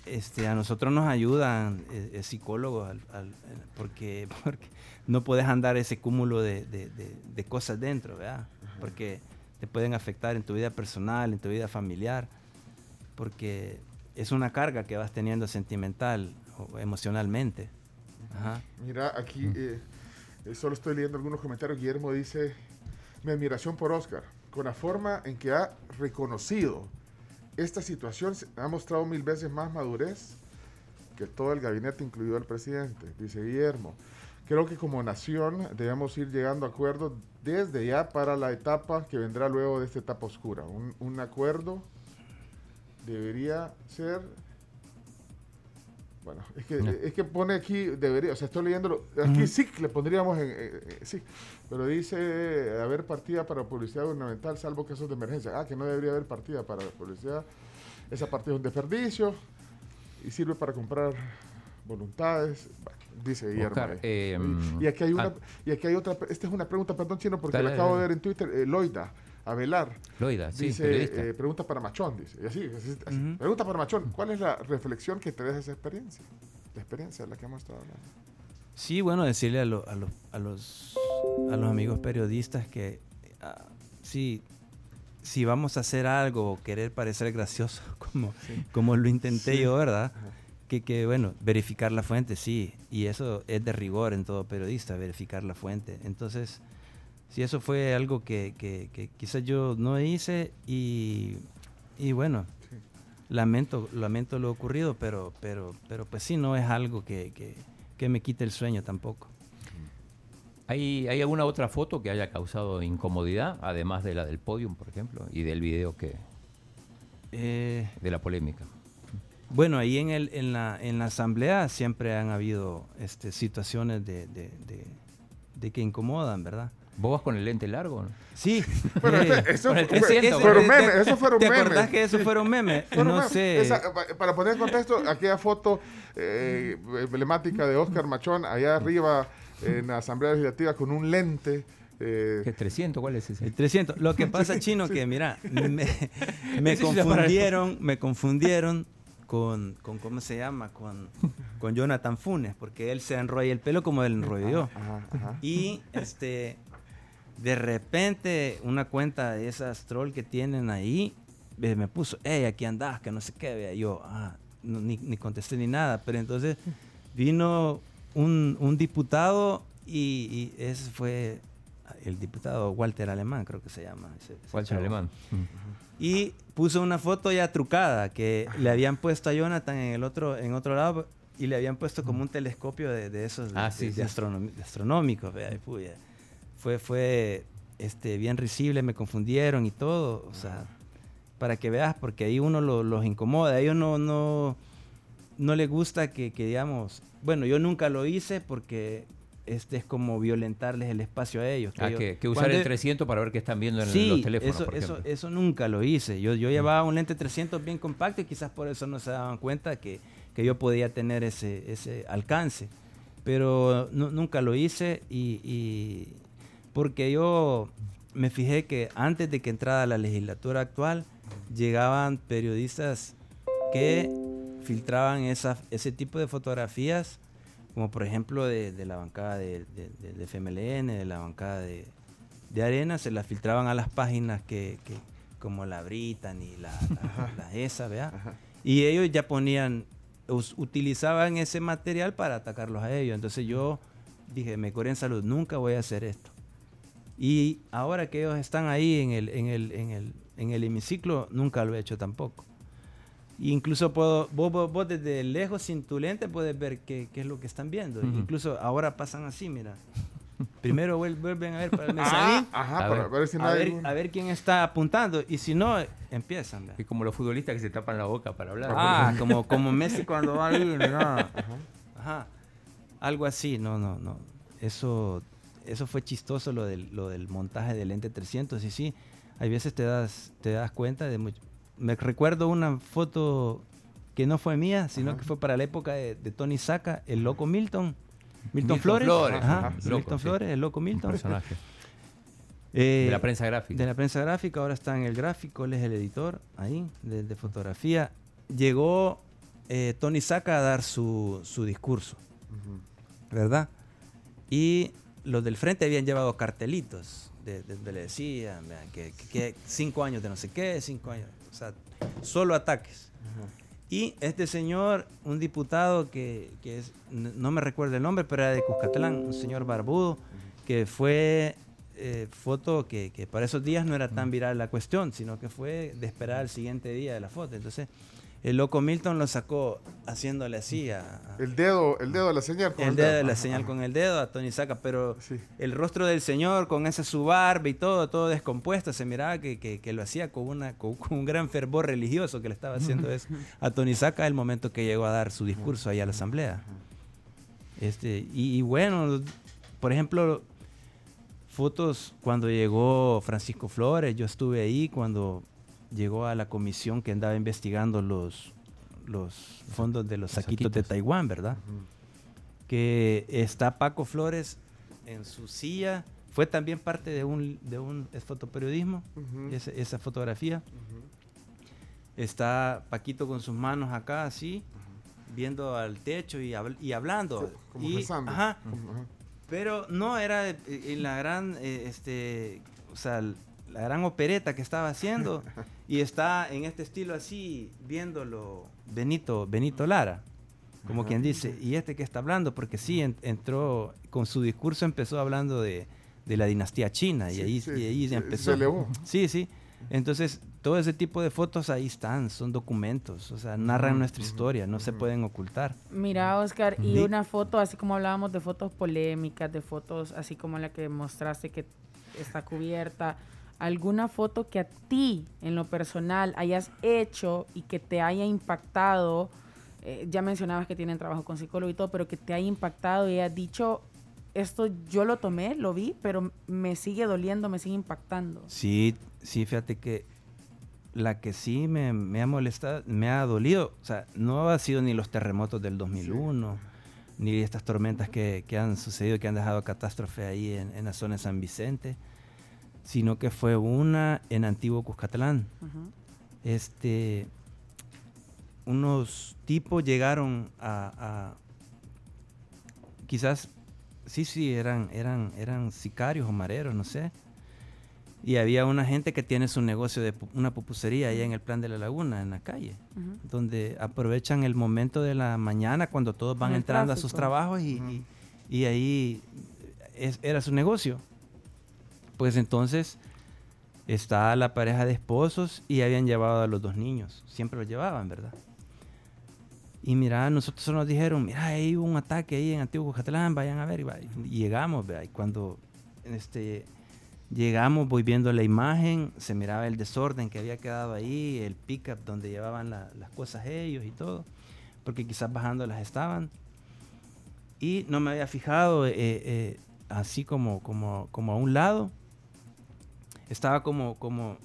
[SPEAKER 4] este, a nosotros nos ayudan eh, eh, psicólogos al- al- porque, porque no puedes andar ese cúmulo de, de- de- de cosas dentro, ¿verdad? Porque te pueden afectar en tu vida personal, en tu vida familiar, porque es una carga que vas teniendo sentimental o emocionalmente. Ajá.
[SPEAKER 3] Mira, aquí eh, eh, solo estoy leyendo algunos comentarios. Guillermo dice, mi admiración por Oscar, con la forma en que ha reconocido esta situación, ha mostrado mil veces más madurez que todo el gabinete, incluido el presidente. Dice Guillermo, creo que como nación debemos ir llegando a acuerdos desde ya para la etapa que vendrá luego de esta etapa oscura. Un, un acuerdo debería ser bueno, es que,
[SPEAKER 5] No.
[SPEAKER 3] es que pone aquí, debería, o sea, estoy leyéndolo, aquí
[SPEAKER 4] Ujú.
[SPEAKER 3] sí que le pondríamos en, eh, eh, sí, pero dice haber partida para publicidad gubernamental salvo casos de emergencia. Ah, que no debería haber partida para publicidad. Esa partida es un desperdicio y sirve para comprar voluntades. Bueno, dice Guillermo.
[SPEAKER 5] Oscar, eh,
[SPEAKER 3] y, y aquí hay una,
[SPEAKER 5] ah.
[SPEAKER 3] y aquí hay otra, esta es una pregunta, perdón, Chino, porque
[SPEAKER 5] Dale,
[SPEAKER 3] la acabo de ver en Twitter, eh, Loida, Avelar.
[SPEAKER 5] Loida, sí,
[SPEAKER 3] Dice,
[SPEAKER 5] periodista.
[SPEAKER 3] eh, pregunta para Machón, dice. Y así, así- así.
[SPEAKER 4] Ujú.
[SPEAKER 3] Pregunta para Machón, ¿cuál es la reflexión que te deja esa experiencia? La experiencia de la que hemos estado hablando.
[SPEAKER 4] Sí, bueno, decirle a, lo- a los, a, los, a los amigos periodistas que ah, sí, si vamos a hacer algo o querer parecer gracioso, como, como lo intenté
[SPEAKER 3] Sí.
[SPEAKER 4] yo, ¿verdad? Que, que, bueno, verificar la fuente, sí, y eso es de rigor en todo periodista, verificar la fuente. Entonces, sí, eso fue algo que, que, que quizás yo no hice y, y bueno,
[SPEAKER 3] Sí.
[SPEAKER 4] lamento, lamento lo ocurrido, pero, pero, pero pues sí, no es algo que, que, que me quite el sueño tampoco.
[SPEAKER 5] ¿Hay, ¿Hay alguna otra foto que haya causado incomodidad, además de la del podium, por ejemplo, y del video que
[SPEAKER 4] Eh,
[SPEAKER 5] de la polémica?
[SPEAKER 4] Bueno, ahí en, el, en, la, en la asamblea siempre han habido este, situaciones de, de, de- de que incomodan, ¿verdad?
[SPEAKER 5] ¿Vos vas con el lente largo? no?
[SPEAKER 4] Sí. Eh,
[SPEAKER 3] este- eso fue-
[SPEAKER 5] 300,
[SPEAKER 3] fueron
[SPEAKER 4] ¿te-
[SPEAKER 3] memes, eso fueron
[SPEAKER 4] ¿Te
[SPEAKER 3] memes.
[SPEAKER 4] acordás que eso fueron memes?
[SPEAKER 3] Fueron
[SPEAKER 4] no
[SPEAKER 3] memes.
[SPEAKER 4] sé.
[SPEAKER 3] Esa, pa- para poner en contexto, aquella foto eh, emblemática de Oscar Machón, allá arriba en la Asamblea Legislativa con un lente. eh,
[SPEAKER 5] ¿Qué 300? ¿Cuál es ese?
[SPEAKER 4] El 300. Lo que pasa, Chino, que mira, me, me confundieron, me confundieron con, con, ¿cómo se llama? Con, con Jonathan Funes, porque él se enrolla el pelo como él enrolló yo.
[SPEAKER 3] ajá, ajá.
[SPEAKER 4] Y este, de repente, una cuenta de esas troll que tienen ahí eh, me puso, hey, aquí andás, que no sé qué. vea. Y yo, ah, no, ni, ni contesté ni nada. Pero entonces vino un, un diputado y, y ese fue el diputado Walter Alemán, creo que se llama. ese- ese
[SPEAKER 5] Walter
[SPEAKER 4] chavo.
[SPEAKER 5] Alemán.
[SPEAKER 4] Y puso una foto ya trucada que le habían puesto a Jonathan en el otro, en otro lado y le habían puesto como un telescopio de, de esos
[SPEAKER 5] Ah, sí,
[SPEAKER 4] de-
[SPEAKER 5] sí.
[SPEAKER 4] de astronómicos. Fue, fue este, bien risible, me confundieron y todo. O sea, para que veas, porque ahí uno lo- los incomoda. A ellos no, no, no les gusta que, que, digamos, bueno, yo nunca lo hice porque este es como violentarles el espacio a ellos.
[SPEAKER 5] Ah, que, que usar el 300 para ver qué están viendo en
[SPEAKER 4] sí,
[SPEAKER 5] los teléfonos,
[SPEAKER 4] eso,
[SPEAKER 5] por
[SPEAKER 4] eso, eso nunca lo hice. Yo, yo llevaba un lente 300 bien compacto y quizás por eso no se daban cuenta que, que yo podía tener ese, ese alcance. Pero nu- nunca lo hice y, y porque yo me fijé que antes de que entrara la legislatura actual llegaban periodistas que filtraban esa- ese tipo de fotografías, como por ejemplo de, de la bancada de, de, de- de FMLN, de la bancada de, Arena, se las filtraban a las páginas que, que- como la Britan y la, la, la esa, ¿verdad? Y ellos ya ponían, us- utilizaban ese material para atacarlos a ellos. Entonces yo dije, me corrí en salud, nunca voy a hacer esto. Y ahora que ellos están ahí en el, en el, en el, en el hemiciclo, nunca lo he hecho tampoco. Y incluso puedo, vos, vos- vos desde lejos sin tu lente puedes ver qué, qué es lo que están viendo. Incluso ahora pasan así, mira. Primero vuel- vuelven a ver para el
[SPEAKER 3] Ah, ajá,
[SPEAKER 5] A
[SPEAKER 3] para
[SPEAKER 5] ver.
[SPEAKER 3] ver si no
[SPEAKER 4] a
[SPEAKER 3] hay
[SPEAKER 4] ver,
[SPEAKER 3] algún-
[SPEAKER 4] a ver quién está apuntando. Y si no, empiezan. ¿verdad?
[SPEAKER 5] Es como los futbolistas que se tapan la boca para hablar.
[SPEAKER 4] Ah, como, como Messi cuando va ahí, mira. Ajá. Algo así, no, no, no. Eso, eso fue chistoso lo del, lo del montaje del lente 300 y sí, hay veces te das, te das cuenta de mucho. Me recuerdo una foto que no fue mía, sino que fue para la época de, de Tony Saca, el loco Milton. Milton,
[SPEAKER 5] Milton
[SPEAKER 4] Flores.
[SPEAKER 5] Flores,
[SPEAKER 4] Ajá,
[SPEAKER 5] ajá,
[SPEAKER 4] Milton
[SPEAKER 5] loco, sí.
[SPEAKER 4] Flores, el loco
[SPEAKER 5] Un
[SPEAKER 4] Milton.
[SPEAKER 5] personaje.
[SPEAKER 4] Eh,
[SPEAKER 5] de la prensa gráfica.
[SPEAKER 4] de la prensa gráfica, ahora está en el gráfico, él es el editor ahí, de, de fotografía. Llegó eh, Tony Saca a dar su, su discurso, ¿verdad? Y los del frente habían llevado cartelitos, de, de- donde le decían que, que- que cinco años de no sé qué, cinco años, o sea, solo ataques. Y este señor, un diputado que, que es, no me recuerdo el nombre, pero era de Cuscatlán, un señor barbudo, que fue eh, foto que, que para esos días no era tan viral la cuestión, sino que fue de esperar al siguiente día de la foto. Entonces, el loco Milton lo sacó haciéndole así a,
[SPEAKER 3] El dedo, el dedo de la señal. con
[SPEAKER 4] el dedo de la señal con el dedo a Tony Saca, pero
[SPEAKER 3] Sí.
[SPEAKER 4] el rostro del señor con esa su barba y todo, todo descompuesto, se miraba que, que- que lo hacía con, una, con, con un gran fervor religioso que le estaba haciendo eso a Tony Saca el momento que llegó a dar su discurso ahí a la asamblea. Este, y, y bueno, por ejemplo, fotos cuando llegó Francisco Flores, yo estuve ahí cuando llegó a la comisión que andaba investigando los, los fondos de los saquitos de. Taiwán, ¿verdad? Que está Paco Flores en su silla, fue también parte de un, de un es fotoperiodismo, esa fotografía. Está Paquito con sus manos acá, así, viendo al techo y, habl- y hablando.
[SPEAKER 3] Como
[SPEAKER 4] y, ajá, pero no era eh, en la gran, eh, este, o sea, la gran opereta que estaba haciendo y está en este estilo así, viéndolo Benito, Benito Lara, como
[SPEAKER 3] Ajá.
[SPEAKER 4] quien dice, y este que está hablando, porque sí, en- entró, con su discurso empezó hablando de, de la dinastía china y
[SPEAKER 3] Sí,
[SPEAKER 4] ahí,
[SPEAKER 3] sí,
[SPEAKER 4] y ahí
[SPEAKER 3] se-
[SPEAKER 4] empezó.
[SPEAKER 3] se elevó.
[SPEAKER 4] Sí, sí. Entonces, todo ese tipo de fotos ahí están, son documentos, o sea, narran nuestra historia, no se pueden ocultar.
[SPEAKER 7] Mira, Oscar, y una foto, así como hablábamos de fotos polémicas, de fotos así como la que mostraste que está cubierta, alguna foto que a ti, en lo personal, hayas hecho y que te haya impactado, eh, ya mencionabas que tienen trabajo con psicólogo y todo, pero que te haya impactado y hayas dicho, esto yo lo tomé, lo vi, pero me sigue doliendo, me sigue impactando.
[SPEAKER 4] Sí, sí, fíjate que la que sí me, me ha molestado, me ha dolido, o sea, no ha sido ni los terremotos del 2001, ni estas tormentas que, que han sucedido, que han dejado catástrofe ahí en, en la zona de San Vicente, sino que fue una en Antiguo Cuscatlán. Este, unos tipos llegaron a, a- quizás, sí, sí, eran, eran, eran sicarios o mareros, no sé. Y había una gente que tiene su negocio de una pupusería allá en el plan de la laguna, en la calle, donde aprovechan el momento de la mañana cuando todos van entrando a sus trabajos y, y- y ahí es- era su negocio. Pues entonces está la pareja de esposos y habían llevado a los dos niños. Siempre los llevaban, ¿verdad? Y mira, nosotros nos dijeron, mira, hay un ataque ahí en Antiguo Catalán, vayan a ver. Y, llegamos, ¿verdad? Y cuando este, llegamos, voy viendo la imagen, se miraba el desorden que había quedado ahí, el pickup donde llevaban la- las cosas ellos y todo, porque quizás bajando las estaban. Y no me había fijado, eh, eh, así como, como, como a un lado, estaba como, como,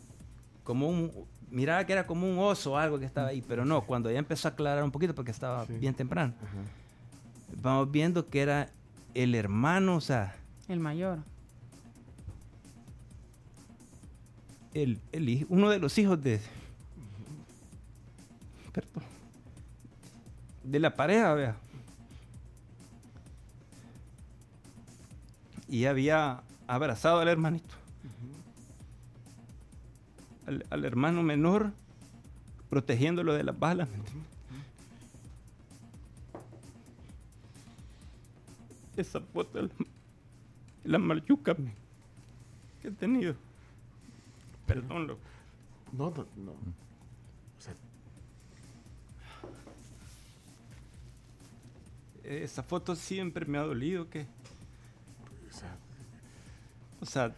[SPEAKER 4] como un, miraba que era como un oso o algo que estaba ahí, pero no, cuando ya empezó a aclarar un poquito porque estaba
[SPEAKER 3] Sí.
[SPEAKER 4] bien temprano,
[SPEAKER 3] Ajá.
[SPEAKER 4] vamos viendo que era el hermano, o sea,
[SPEAKER 7] El mayor.
[SPEAKER 4] el, el uno de los hijos de, perdón, de la pareja, vea. Y había abrazado al hermanito. Al, al hermano menor, protegiéndolo de las balas. Esa foto la, la marchuca que he tenido. Perdón, loco.
[SPEAKER 3] No, no, no. O sea,
[SPEAKER 4] Esa foto siempre me ha dolido que,
[SPEAKER 3] o sea,
[SPEAKER 4] o sea,
[SPEAKER 3] la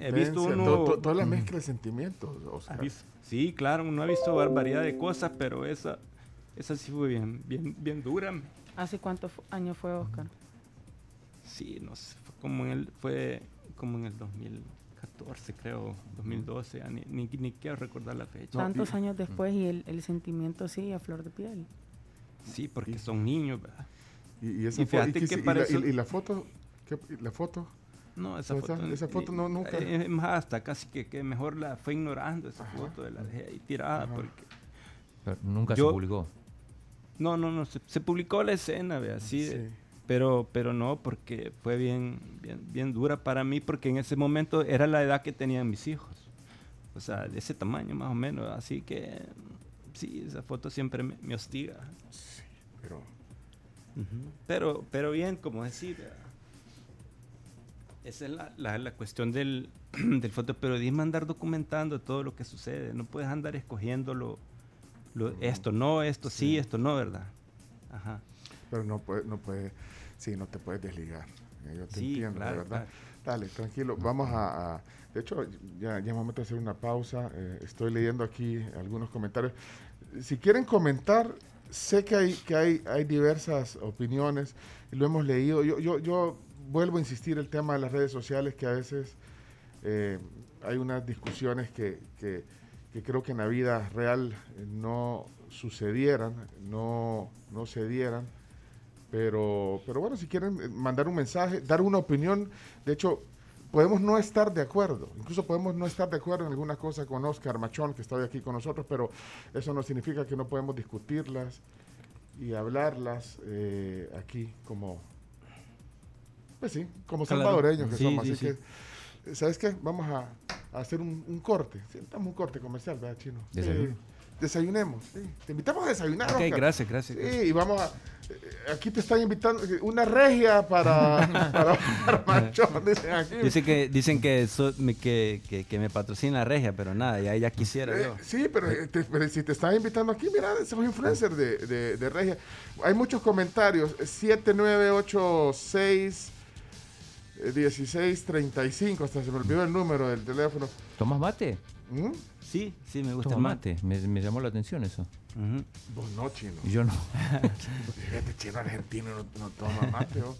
[SPEAKER 4] He visto uno-
[SPEAKER 3] to- to- toda la mezcla de sentimientos.
[SPEAKER 4] ha
[SPEAKER 3] Oscar.
[SPEAKER 4] visto- sí, claro, uno ha visto barbaridad de cosas, pero esa, esa sí fue bien, bien, bien dura.
[SPEAKER 7] ¿Hace cuántos años fue Oscar?
[SPEAKER 4] Sí, no sé, fue como en el, fue como en el 2014, creo, 2012, ya ni, ni, ni quiero recordar la fecha.
[SPEAKER 3] No,
[SPEAKER 7] Tantos
[SPEAKER 3] y-
[SPEAKER 7] años después y el, el sentimiento sigue a flor de piel.
[SPEAKER 4] Sí, porque son niños, ¿verdad?
[SPEAKER 3] Y, y esa
[SPEAKER 4] Y fíjate
[SPEAKER 3] y
[SPEAKER 4] que
[SPEAKER 3] y
[SPEAKER 4] para
[SPEAKER 3] la,
[SPEAKER 4] eso-
[SPEAKER 3] y- y la foto, ¿qué- y la foto,
[SPEAKER 4] No, esa
[SPEAKER 3] ¿Dónde
[SPEAKER 4] foto?
[SPEAKER 3] Esa foto
[SPEAKER 4] ni-
[SPEAKER 3] no- nunca-
[SPEAKER 4] eh, Es más, hasta casi que, que mejor la fue ignorando esa
[SPEAKER 3] Ajá.
[SPEAKER 4] foto, de la dejé ahí tirada,
[SPEAKER 3] Ajá.
[SPEAKER 4] porque...
[SPEAKER 5] Pero nunca
[SPEAKER 4] Yo-
[SPEAKER 5] se publicó.
[SPEAKER 4] No, no, no, se, se publicó la escena, vea, sí, de-
[SPEAKER 3] Sí.
[SPEAKER 4] Pero, pero no, porque fue bien, bien, bien dura para mí, porque en ese momento era la edad que tenían mis hijos. O sea, de ese tamaño más o menos. Así que sí, esa foto siempre me, me hostiga.
[SPEAKER 3] pero
[SPEAKER 4] Pero, pero bien, como decir, ¿verdad? Esa es la, la- la cuestión del, del fotoperiodismo, andar documentando todo lo que sucede. No puedes andar escogiendo lo, lo- esto no, esto sí,
[SPEAKER 3] Sí.
[SPEAKER 4] esto no, ¿verdad? Ajá.
[SPEAKER 3] Pero no puede, no puede, sí, no te puedes desligar. Yo te
[SPEAKER 4] Sí,
[SPEAKER 3] entiendo,
[SPEAKER 4] claro,
[SPEAKER 3] de verdad.
[SPEAKER 4] claro.
[SPEAKER 3] Dale, tranquilo. Vamos a, a- de hecho, ya, ya momento de hacer una pausa. Eh, estoy leyendo aquí algunos comentarios. Si quieren comentar, sé que hay, que hay, hay diversas opiniones lo hemos leído. Yo, yo, yo vuelvo a insistir el tema de las redes sociales que a veces eh, hay unas discusiones que, que- creo que en la vida real eh, no sucedieran, no, no se dieran. Pero, pero bueno, si quieren eh, mandar un mensaje, dar una opinión, de hecho, podemos no estar de acuerdo, incluso podemos no estar de acuerdo en alguna cosa con Oscar Machón, que está hoy aquí con nosotros, pero eso no significa que no podemos discutirlas y hablarlas aquí como, pues sí, como
[SPEAKER 4] Claro.
[SPEAKER 3] salvadoreños que
[SPEAKER 4] Sí,
[SPEAKER 3] somos.
[SPEAKER 4] sí,
[SPEAKER 3] Así
[SPEAKER 4] sí.
[SPEAKER 3] que, ¿sabes qué? Vamos a, a hacer un, un corte. Sí, estamos un corte comercial, ¿verdad, Chino? Desayunemos. Te invitamos a desayunar,
[SPEAKER 4] Ok, gracias, gracias.
[SPEAKER 3] Sí, y vamos a. eh, Aquí te están invitando eh, una regia para, para, para Machón, dicen aquí.
[SPEAKER 4] Dice que, dicen que, so- me, que, que, que me patrocina Regia, pero nada, ya, ya quisiera
[SPEAKER 3] Eh,
[SPEAKER 4] yo.
[SPEAKER 3] sí, pero, te- pero si te están invitando aquí, mira, somos influencers de, de, de regia. Hay muchos comentarios. 7986 eh, 1635, hasta se me olvidó el número del teléfono.
[SPEAKER 5] ¿Tomas mate?
[SPEAKER 3] ¿Mm?
[SPEAKER 4] Sí, sí, me gusta el mate.
[SPEAKER 5] Me, me llamó la atención eso.
[SPEAKER 3] Vos no, chino.
[SPEAKER 5] Yo no.
[SPEAKER 3] Este chino argentino no, no toma mate, ¿o?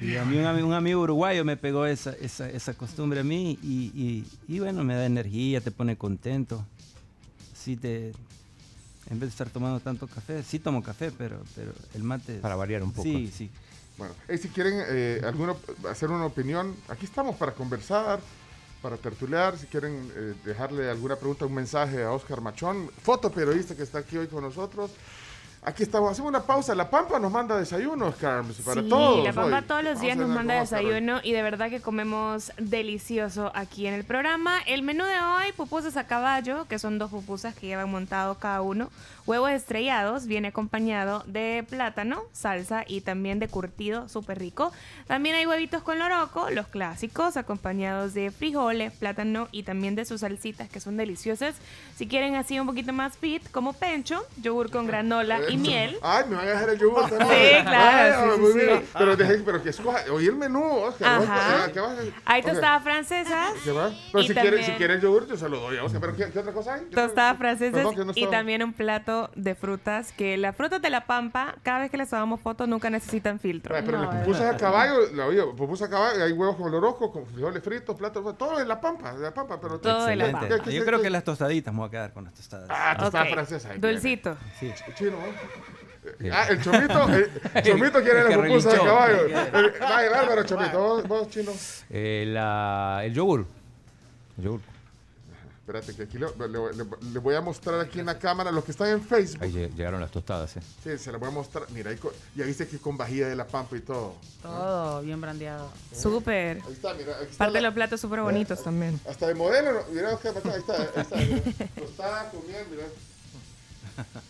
[SPEAKER 4] Y a mí un, un amigo uruguayo me pegó esa, esa, esa costumbre a mí y, y, y bueno, me da energía, te pone contento. Sí te, en vez de estar tomando tanto café, sí tomo café, pero, pero el mate...
[SPEAKER 5] Para variar un poco.
[SPEAKER 4] Sí, sí.
[SPEAKER 3] Bueno, eh, si quieren eh, alguno, hacer una opinión, aquí estamos para conversar, para tertuliar. Si quieren eh, dejarle alguna pregunta, un mensaje a Oscar Machón, fotoperiodista que está aquí hoy con nosotros. Aquí estamos, hacemos una pausa. La Pampa nos manda desayuno, Oscar, para
[SPEAKER 10] sí,
[SPEAKER 3] todos.
[SPEAKER 10] la Pampa
[SPEAKER 3] hoy.
[SPEAKER 10] todos los
[SPEAKER 3] Vamos
[SPEAKER 10] días
[SPEAKER 3] a
[SPEAKER 10] nos manda
[SPEAKER 3] Oscar
[SPEAKER 10] desayuno y de verdad que comemos delicioso aquí en el programa. El menú de hoy, pupusas a caballo, que son dos pupusas que llevan montado cada uno. Huevos estrellados, viene acompañado de plátano, salsa y también de curtido, súper rico. También hay huevitos con loroco, los clásicos, acompañados de frijoles, plátano y también de sus salsitas que son deliciosas. Si quieren así un poquito más fit, como pencho, yogur con granola y miel.
[SPEAKER 3] Ay, me van a dejar el yogur también.
[SPEAKER 10] Sí, claro,
[SPEAKER 3] Ay,
[SPEAKER 10] sí,
[SPEAKER 3] muy
[SPEAKER 10] sí,
[SPEAKER 3] bien.
[SPEAKER 10] sí.
[SPEAKER 3] Pero, deje, pero que escoja. Oye, el menú, Oscar.
[SPEAKER 10] Ajá.
[SPEAKER 3] Oscar, ¿qué vas a-
[SPEAKER 10] Hay
[SPEAKER 3] Ok.
[SPEAKER 10] tostadas francesas.
[SPEAKER 3] ¿Qué va? Pero
[SPEAKER 10] y
[SPEAKER 3] si quiere, si
[SPEAKER 10] también-
[SPEAKER 3] quiere el yogur, yo se lo doy a Oscar. ¿Pero qué, qué otra cosa hay? ¿Qué
[SPEAKER 10] Tostadas francesas
[SPEAKER 3] no
[SPEAKER 10] y también un plato de frutas que las frutas de la pampa, cada vez que les tomamos fotos, nunca necesitan filtro.
[SPEAKER 3] Ay, Pero
[SPEAKER 7] No,
[SPEAKER 3] las pupusas a caballo, la oye, pupusas a caballo, hay huevos con lorosco, con frijoles fritos, platos, todo en la pampa, de la pampa, pero
[SPEAKER 10] Todo de la
[SPEAKER 3] ¿Qué-
[SPEAKER 10] pampa.
[SPEAKER 3] qué-
[SPEAKER 4] Excelente.
[SPEAKER 3] qué-
[SPEAKER 4] Yo
[SPEAKER 3] qué-
[SPEAKER 4] creo que las tostaditas me voy a quedar con las tostadas.
[SPEAKER 3] Ah, tostada
[SPEAKER 10] Ok.
[SPEAKER 3] francesa. ahí
[SPEAKER 10] Dulcito.
[SPEAKER 4] Sí.
[SPEAKER 3] Chino, ¿eh? Ah, el chomito, el chomito quiere
[SPEAKER 5] El
[SPEAKER 3] la pupusa de caballo. El- Vaya, bárbaro, chomito. Vos, vos, chino.
[SPEAKER 5] Eh, la- el yogur. El yogur.
[SPEAKER 3] Espérate, que aquí le, le- le- le voy a mostrar aquí en la cámara los que están en Facebook.
[SPEAKER 5] Ahí lle- llegaron las tostadas, ¿eh?
[SPEAKER 3] Sí, se las voy a mostrar. Mira, ahí ya viste que con vajilla de la pampa y todo.
[SPEAKER 7] Todo bien brandeado.
[SPEAKER 10] Súper.
[SPEAKER 3] Ahí está, mira. Aquí está
[SPEAKER 10] Parte de los platos súper bonitos también.
[SPEAKER 3] Hasta de modelo, ¿no? mira, Oscar, acá, ahí está, ahí está. mira. Tostada con miel, mira.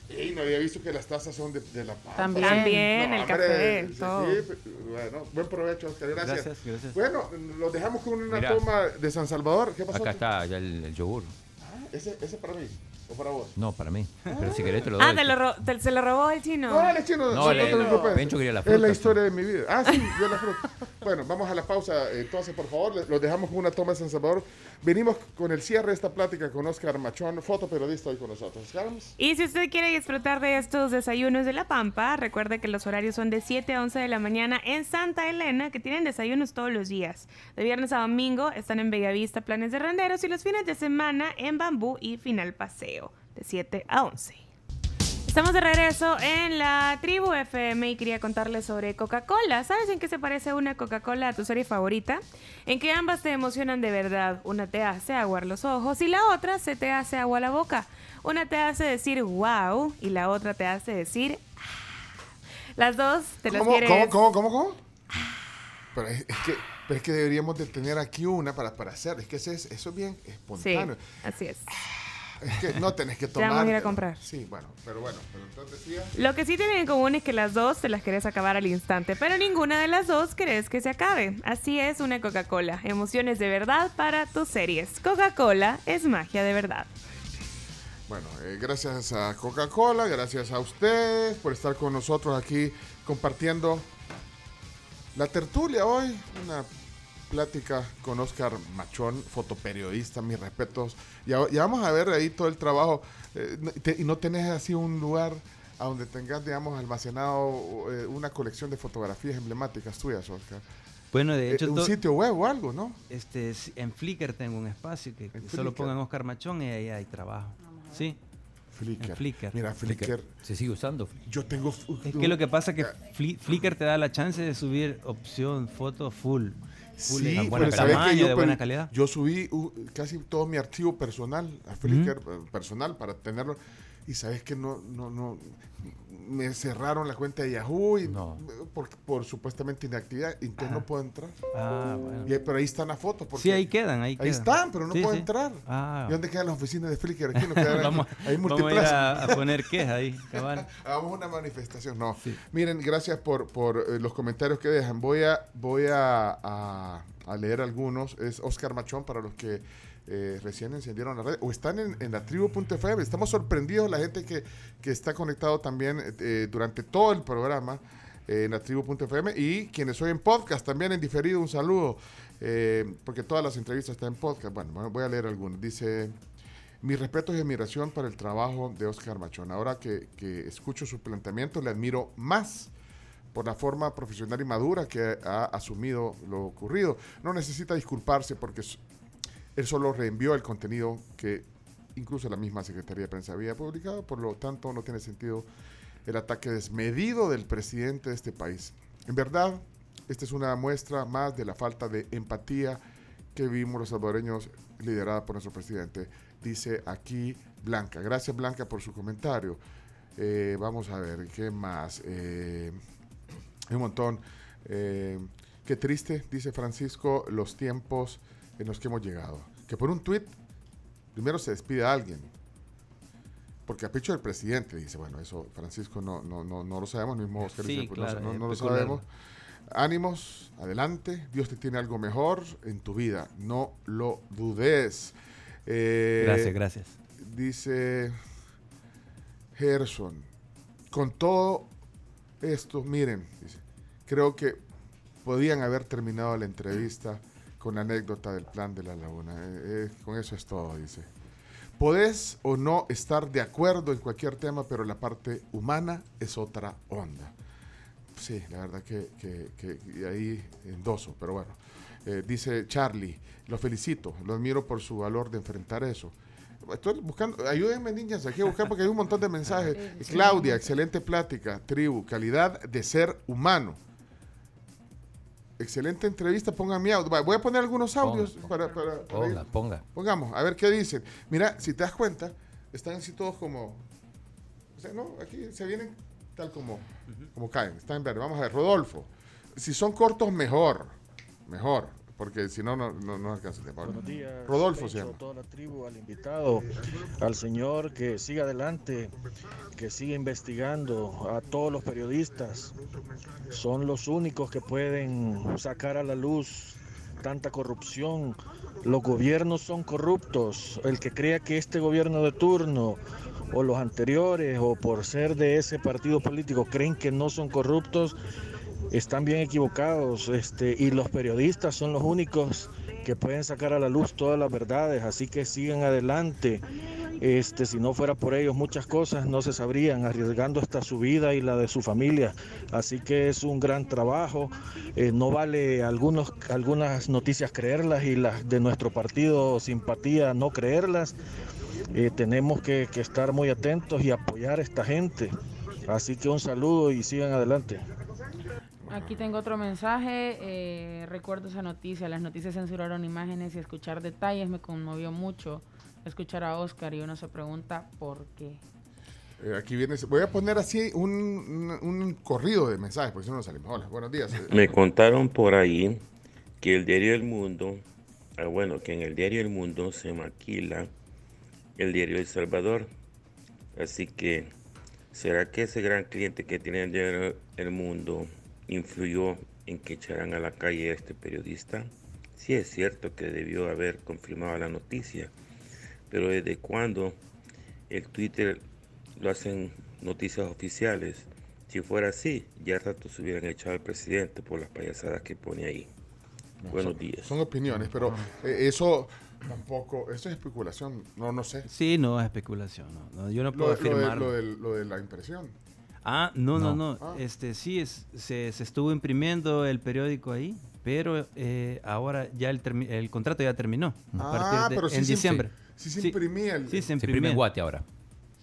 [SPEAKER 3] Ey, no había visto que las tazas son de, de la pampa.
[SPEAKER 7] También.
[SPEAKER 10] También, el
[SPEAKER 3] hombre,
[SPEAKER 10] café,
[SPEAKER 3] sí,
[SPEAKER 10] todo.
[SPEAKER 3] sí, bueno, buen provecho, Oscar. Gracias.
[SPEAKER 4] Gracias, gracias.
[SPEAKER 3] Bueno, los dejamos con una
[SPEAKER 5] Mira.
[SPEAKER 3] toma de San Salvador. ¿Qué pasó?
[SPEAKER 5] Acá está ya el, el yogur.
[SPEAKER 3] Ah, ¿Ese, ese para mí o para vos?
[SPEAKER 5] No, para mí. Pero si querés te lo doy.
[SPEAKER 10] Ah, te lo ro- te- se lo robó el chino.
[SPEAKER 3] No, dale, chino.
[SPEAKER 5] No,
[SPEAKER 3] no,
[SPEAKER 5] le-
[SPEAKER 3] te preocupes.
[SPEAKER 5] Bencho quería la
[SPEAKER 3] Es
[SPEAKER 5] fruta,
[SPEAKER 3] la
[SPEAKER 5] sí.
[SPEAKER 3] historia de mi vida. Ah, sí, yo la fruta. Bueno, vamos a la pausa. Entonces, por favor, los dejamos con una toma de San Salvador. Venimos con el cierre de esta plática con Oscar Machón, fotoperiodista hoy con nosotros. Carlos.
[SPEAKER 10] Y si usted quiere disfrutar de estos desayunos de La Pampa, recuerde que los horarios son de 7 a 11 de la mañana en Santa Elena, que tienen desayunos todos los días. De viernes a domingo están en Bellavista Planes de Renderos y los fines de semana en Bambú y Final Paseo, de 7 a 11. Estamos de regreso en la tribu FM y quería contarles sobre Coca-Cola. ¿Sabes en qué se parece una Coca-Cola a tu serie favorita? En que ambas te emocionan de verdad. Una te hace aguar los ojos y la otra se te hace agua la boca. Una te hace decir wow y la otra te hace decir ah. Las dos te las
[SPEAKER 3] ¿Cómo,
[SPEAKER 10] quieres...
[SPEAKER 3] ¿Cómo, cómo, cómo, cómo? Pero es, es que, pero es que deberíamos de tener aquí una para, para hacer. Es que ese es, eso es bien
[SPEAKER 10] Sí,
[SPEAKER 3] espontáneo.
[SPEAKER 10] así es.
[SPEAKER 3] Es que no tenés que
[SPEAKER 10] Te
[SPEAKER 3] tomar.
[SPEAKER 10] vamos a ir a comprar.
[SPEAKER 3] Sí, bueno, pero bueno. Pero entonces sí.
[SPEAKER 10] Lo que sí tienen en común es que las dos te las querés acabar al instante, pero ninguna de las dos querés que se acabe. Así es una Coca-Cola. Emociones de verdad para tus series. Coca-Cola es magia de verdad.
[SPEAKER 3] Bueno, eh, gracias a Coca-Cola, gracias a ustedes por estar con nosotros aquí compartiendo la tertulia hoy. Una plática con Oscar Machón, fotoperiodista, mis respetos. Ya, ya vamos a ver ahí todo el trabajo. eh, te- y no tenés así un lugar a donde tengas, digamos, almacenado eh, una colección de fotografías emblemáticas tuyas, Oscar.
[SPEAKER 4] Bueno, de
[SPEAKER 3] Eh,
[SPEAKER 4] hecho,
[SPEAKER 3] un
[SPEAKER 4] to-
[SPEAKER 3] sitio web o algo, ¿no?
[SPEAKER 4] este, en Flickr tengo un espacio que, solo
[SPEAKER 3] Flickr.
[SPEAKER 4] pongan Oscar Machón y ahí hay trabajo. Sí.
[SPEAKER 3] Flickr.
[SPEAKER 4] Flickr.
[SPEAKER 3] Mira, Flickr.
[SPEAKER 5] ¿Se sigue usando?
[SPEAKER 3] Yo tengo.
[SPEAKER 4] Es que lo que pasa es que Fli- Flickr te da la chance de subir opción foto full.
[SPEAKER 3] Sí,
[SPEAKER 4] buena
[SPEAKER 3] pero ¿sabes
[SPEAKER 4] tamaño,
[SPEAKER 3] qué? yo,
[SPEAKER 4] de buena calidad.
[SPEAKER 3] yo subí uh, casi todo mi archivo personal a Flickr eh, personal para tenerlo y sabes que no no no me cerraron la cuenta de Yahoo y
[SPEAKER 5] No.
[SPEAKER 3] por, por supuestamente inactividad y entonces no puedo entrar.
[SPEAKER 4] Ah, bueno.
[SPEAKER 3] Y pero ahí están las fotos porque
[SPEAKER 4] Sí, ahí quedan, ahí
[SPEAKER 3] ahí
[SPEAKER 4] quedan.
[SPEAKER 3] están, pero no
[SPEAKER 4] Sí,
[SPEAKER 3] puedo
[SPEAKER 4] sí.
[SPEAKER 3] entrar.
[SPEAKER 4] Ah.
[SPEAKER 3] ¿Y dónde quedan las oficinas de Flickr? Aquí no quedan
[SPEAKER 4] vamos,
[SPEAKER 3] ahí
[SPEAKER 4] vamos a ir
[SPEAKER 3] multiplaza.
[SPEAKER 4] a, a poner queja ahí, cabal.
[SPEAKER 3] Hagamos una manifestación. No. Miren, gracias por, por eh, los comentarios que dejan. Voy a, voy a, a- a leer algunos. Es Oscar Machón para los que eh, recién encendieron la red o están en, en la tribu.fm. Estamos sorprendidos la gente que, que está conectado también eh, durante todo el programa eh, en la tribu.fm y quienes hoy en podcast también en diferido. Un saludo. eh, porque todas las entrevistas están en podcast. Bueno, voy a leer algunos. Dice... Mi respeto y admiración para el trabajo de Oscar Machón. Ahora que, que escucho su planteamiento, le admiro más por la forma profesional y madura que ha asumido lo ocurrido. No necesita disculparse porque él solo reenvió el contenido que incluso la misma Secretaría de Prensa había publicado, por lo tanto no tiene sentido el ataque desmedido del presidente de este país. En verdad, esta es una muestra más de la falta de empatía que vimos los salvadoreños liderada por nuestro presidente. Dice aquí Blanca. Gracias Blanca por su comentario. Eh, vamos a ver, ¿qué más? Eh, un montón. Eh, qué triste, dice Francisco, los tiempos en los que hemos llegado. Que por un tuit, primero se despide a alguien. Porque a pecho del presidente, dice, bueno, eso Francisco no, no, no, no lo sabemos, mismo Oscar
[SPEAKER 4] Sí,
[SPEAKER 3] dice, pues, no-
[SPEAKER 4] claro,
[SPEAKER 3] no, no lo
[SPEAKER 4] especular.
[SPEAKER 3] sabemos. Ánimos, adelante, Dios te tiene algo mejor en tu vida, no lo dudes. Eh,
[SPEAKER 4] Gracias, gracias.
[SPEAKER 3] Dice Gerson, con todo esto, miren, dice, creo que podían haber terminado la entrevista con la anécdota del plan de la laguna. Eh, eh, con eso es todo, dice. Podés o no estar de acuerdo en cualquier tema, pero la parte humana es otra onda. Sí, la verdad que, que- que- ahí endoso, pero bueno. Eh, dice Charlie, lo felicito, lo admiro por su valor de enfrentar eso. Estoy buscando, ayúdenme niñas aquí a buscar porque hay un montón de mensajes. Claudia, excelente plática, tribu, calidad de ser humano. Excelente entrevista, pongan mi audio. Voy a poner algunos audios
[SPEAKER 5] Ponga,
[SPEAKER 3] para, para- para ir-
[SPEAKER 5] Ponga, ponga.
[SPEAKER 3] Pongamos, a ver qué dicen. Mira, si te das cuenta, están así todos como. O sea, no, aquí se vienen tal como, como caen. Están en verde. Vamos a ver, Rodolfo. Si son cortos, mejor. Mejor. Porque si no, no, no, no alcanza el tiempo.
[SPEAKER 11] Buenos días.
[SPEAKER 3] Rodolfo se
[SPEAKER 11] toda la tribu, al invitado, al señor que siga adelante, que siga investigando, a todos los periodistas. Son los únicos que pueden sacar a la luz tanta corrupción. Los gobiernos son corruptos. El que crea que este gobierno de turno o los anteriores o por ser de ese partido político creen que no son corruptos, están bien equivocados este, y los periodistas son los únicos que pueden sacar a la luz todas las verdades, así que sigan adelante. Este, si no fuera por ellos, muchas cosas no se sabrían, arriesgando hasta su vida y la de su familia. Así que es un gran trabajo. Eh, no vale algunos, algunas noticias creerlas y las de nuestro partido simpatía no creerlas. Eh, tenemos que, que estar muy atentos y apoyar a esta gente. Así que un saludo y sigan adelante.
[SPEAKER 7] Aquí tengo otro mensaje. eh, recuerdo esa noticia. Las noticias censuraron imágenes y escuchar detalles me conmovió mucho. Escuchar a Oscar y uno se pregunta por qué.
[SPEAKER 3] Eh, aquí viene. Voy a poner así un, un- un corrido de mensajes, porque si no nos salimos. Hola, buenos días.
[SPEAKER 12] Me contaron por ahí que el diario El Mundo, ah, bueno, que en el diario El Mundo se maquila el diario El Salvador. Así que, ¿será que ese gran cliente que tiene el diario El Mundo influyó en que echaran a la calle a este periodista? Sí es cierto que debió haber confirmado la noticia, pero ¿desde cuándo el Twitter lo hacen noticias oficiales? Si fuera así, ya rato se hubieran echado al presidente por las payasadas que pone ahí. Buenos
[SPEAKER 3] son,
[SPEAKER 12] días.
[SPEAKER 3] Son opiniones, pero eh, eso tampoco. Eso es especulación. No, no sé.
[SPEAKER 4] Sí, no es especulación. No, no, yo no
[SPEAKER 3] Lo,
[SPEAKER 4] puedo
[SPEAKER 3] de- lo de,
[SPEAKER 4] afirmar.
[SPEAKER 3] lo de la impresión.
[SPEAKER 4] Ah, no, no,
[SPEAKER 5] No.
[SPEAKER 4] no.
[SPEAKER 3] Ah.
[SPEAKER 4] Este, sí, es, se, se estuvo imprimiendo el periódico ahí, pero eh, ahora ya el, el contrato ya terminó. A
[SPEAKER 3] Ah,
[SPEAKER 4] partir de-
[SPEAKER 3] pero sí
[SPEAKER 4] en
[SPEAKER 3] se-
[SPEAKER 4] diciembre.
[SPEAKER 3] Sí, se imprimía el.
[SPEAKER 4] Sí, se imprime
[SPEAKER 5] en Guate ahora.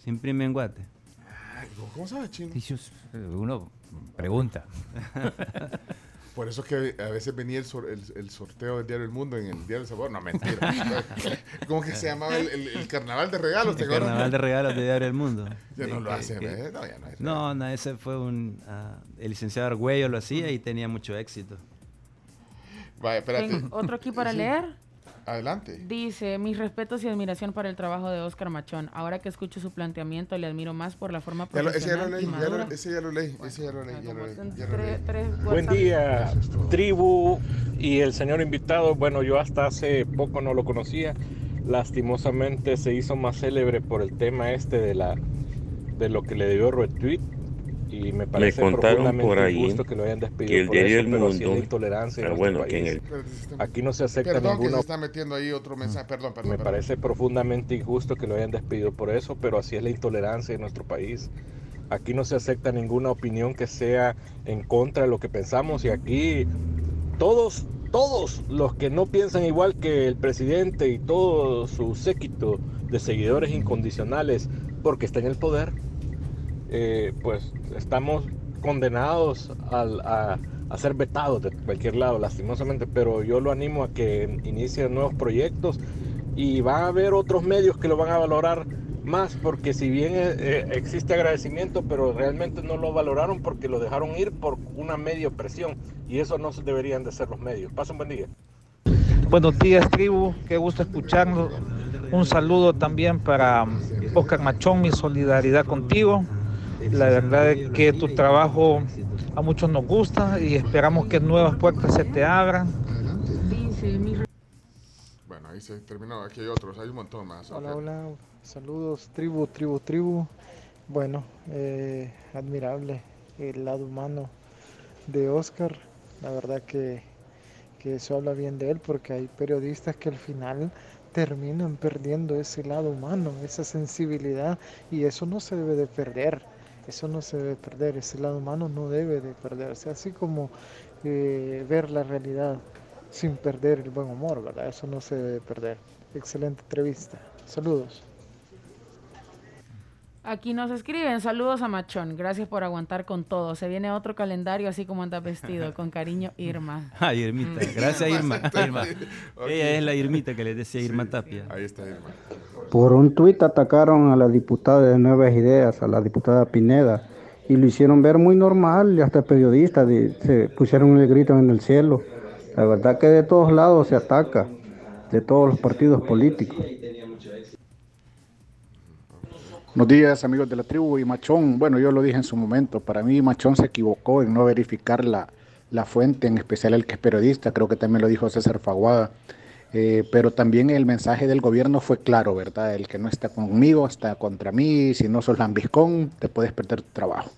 [SPEAKER 4] Se imprime en Guate.
[SPEAKER 3] Ay, ¿Cómo sabes, chino?
[SPEAKER 5] Uno pregunta.
[SPEAKER 3] Por eso es que a veces venía el, sor- el, el sorteo del Diario El Mundo en el Diario El Sabor. No, mentira. ¿Cómo que se llamaba el, el- el carnaval de regalos? ¿te
[SPEAKER 4] El
[SPEAKER 3] acuerdas?
[SPEAKER 4] carnaval de regalos de Diario El Mundo.
[SPEAKER 3] Ya no lo
[SPEAKER 4] que-
[SPEAKER 3] hace,
[SPEAKER 4] que-
[SPEAKER 3] ¿eh? No, ya no es.
[SPEAKER 4] No, no, ese fue un... ah, el licenciado Argüello lo hacía y tenía mucho éxito.
[SPEAKER 3] Vaya, espérate.
[SPEAKER 7] Otro aquí para
[SPEAKER 3] Sí.
[SPEAKER 7] leer.
[SPEAKER 3] Adelante.
[SPEAKER 7] Dice, mis respetos y admiración para el trabajo de Oscar Machón. Ahora que escucho su planteamiento, le admiro más por la forma
[SPEAKER 3] Ya lo- ese ya lo
[SPEAKER 7] profesional
[SPEAKER 3] leí,
[SPEAKER 7] y
[SPEAKER 3] ya lo-
[SPEAKER 7] madura.
[SPEAKER 3] ese ya lo leí, ese ya lo leí,
[SPEAKER 13] Buen día, tribu y el señor invitado. Bueno, yo hasta hace poco no lo conocía. Lastimosamente se hizo más célebre por el tema este de la de lo que le dio retweet y me parece
[SPEAKER 12] contaron
[SPEAKER 13] profundamente
[SPEAKER 12] por ahí
[SPEAKER 13] injusto que lo hayan despedido
[SPEAKER 12] que el diario
[SPEAKER 13] eso,
[SPEAKER 12] El
[SPEAKER 13] pero así es la
[SPEAKER 12] Mundo- ah,
[SPEAKER 13] nuestro
[SPEAKER 12] bueno, que en el-
[SPEAKER 13] Aquí no se acepta
[SPEAKER 3] Perdón que
[SPEAKER 13] ninguna
[SPEAKER 3] se está metiendo ahí otro mensaje. Perdón, perdón.
[SPEAKER 13] me
[SPEAKER 3] perdón.
[SPEAKER 13] parece profundamente injusto que lo hayan despedido por eso, pero así es la intolerancia en nuestro país. Aquí no se acepta ninguna opinión que sea en contra de lo que pensamos y aquí todos, todos los que no piensan igual que el presidente y todo su séquito de seguidores incondicionales porque está en el poder, eh, pues estamos condenados a, ser vetados de cualquier lado, lastimosamente, pero yo lo animo a que inicie nuevos proyectos y va a haber otros medios que lo van a valorar más porque si bien eh, eh, existe agradecimiento, pero realmente no lo valoraron porque lo dejaron ir por una medio presión y eso no deberían de ser los medios. Pasen buen día.
[SPEAKER 14] Buenos días, tribu. Qué gusto escucharlo. Un saludo también para Oscar Machón, mi solidaridad contigo. La verdad es que tu trabajo a muchos nos gusta y esperamos que nuevas puertas se te abran.
[SPEAKER 3] Bueno, ahí se terminó. Aquí hay otros, hay un montón más.
[SPEAKER 15] Hola, hola, saludos, tribu, tribu, tribu. Bueno, eh, admirable el lado humano de Oscar. La verdad que, que eso habla bien de él porque hay periodistas que al final terminan perdiendo ese lado humano, esa sensibilidad y eso no se debe de perder. Eso no se debe perder, ese lado humano no debe de perderse, así como eh, ver la realidad sin perder el buen humor, ¿verdad? Eso no se debe perder. Excelente entrevista. Saludos.
[SPEAKER 7] Aquí nos escriben, saludos a Machón, gracias por aguantar con todo. Se viene otro calendario así como anda vestido, con cariño Irma.
[SPEAKER 4] Ay, Irmita, gracias Irma. Irma. Ella es la Irmita que le decía Irma Tapia.
[SPEAKER 3] Ahí está Irma.
[SPEAKER 16] Por un tuit atacaron a la diputada de Nuevas Ideas, a la diputada Pineda, y lo hicieron ver muy normal, y hasta periodistas de- se pusieron el grito en el cielo. La verdad que de todos lados se ataca, de todos los partidos políticos.
[SPEAKER 17] Buenos días amigos de la tribu y Machón. Bueno, yo lo dije en su momento, para mí Machón se equivocó en no verificar la, la fuente, en especial el que es periodista, creo que también lo dijo César Faguada. Eh, pero también el mensaje del gobierno fue claro, ¿verdad? El que no está conmigo está contra mí, si no sos lambiscón te puedes perder tu trabajo.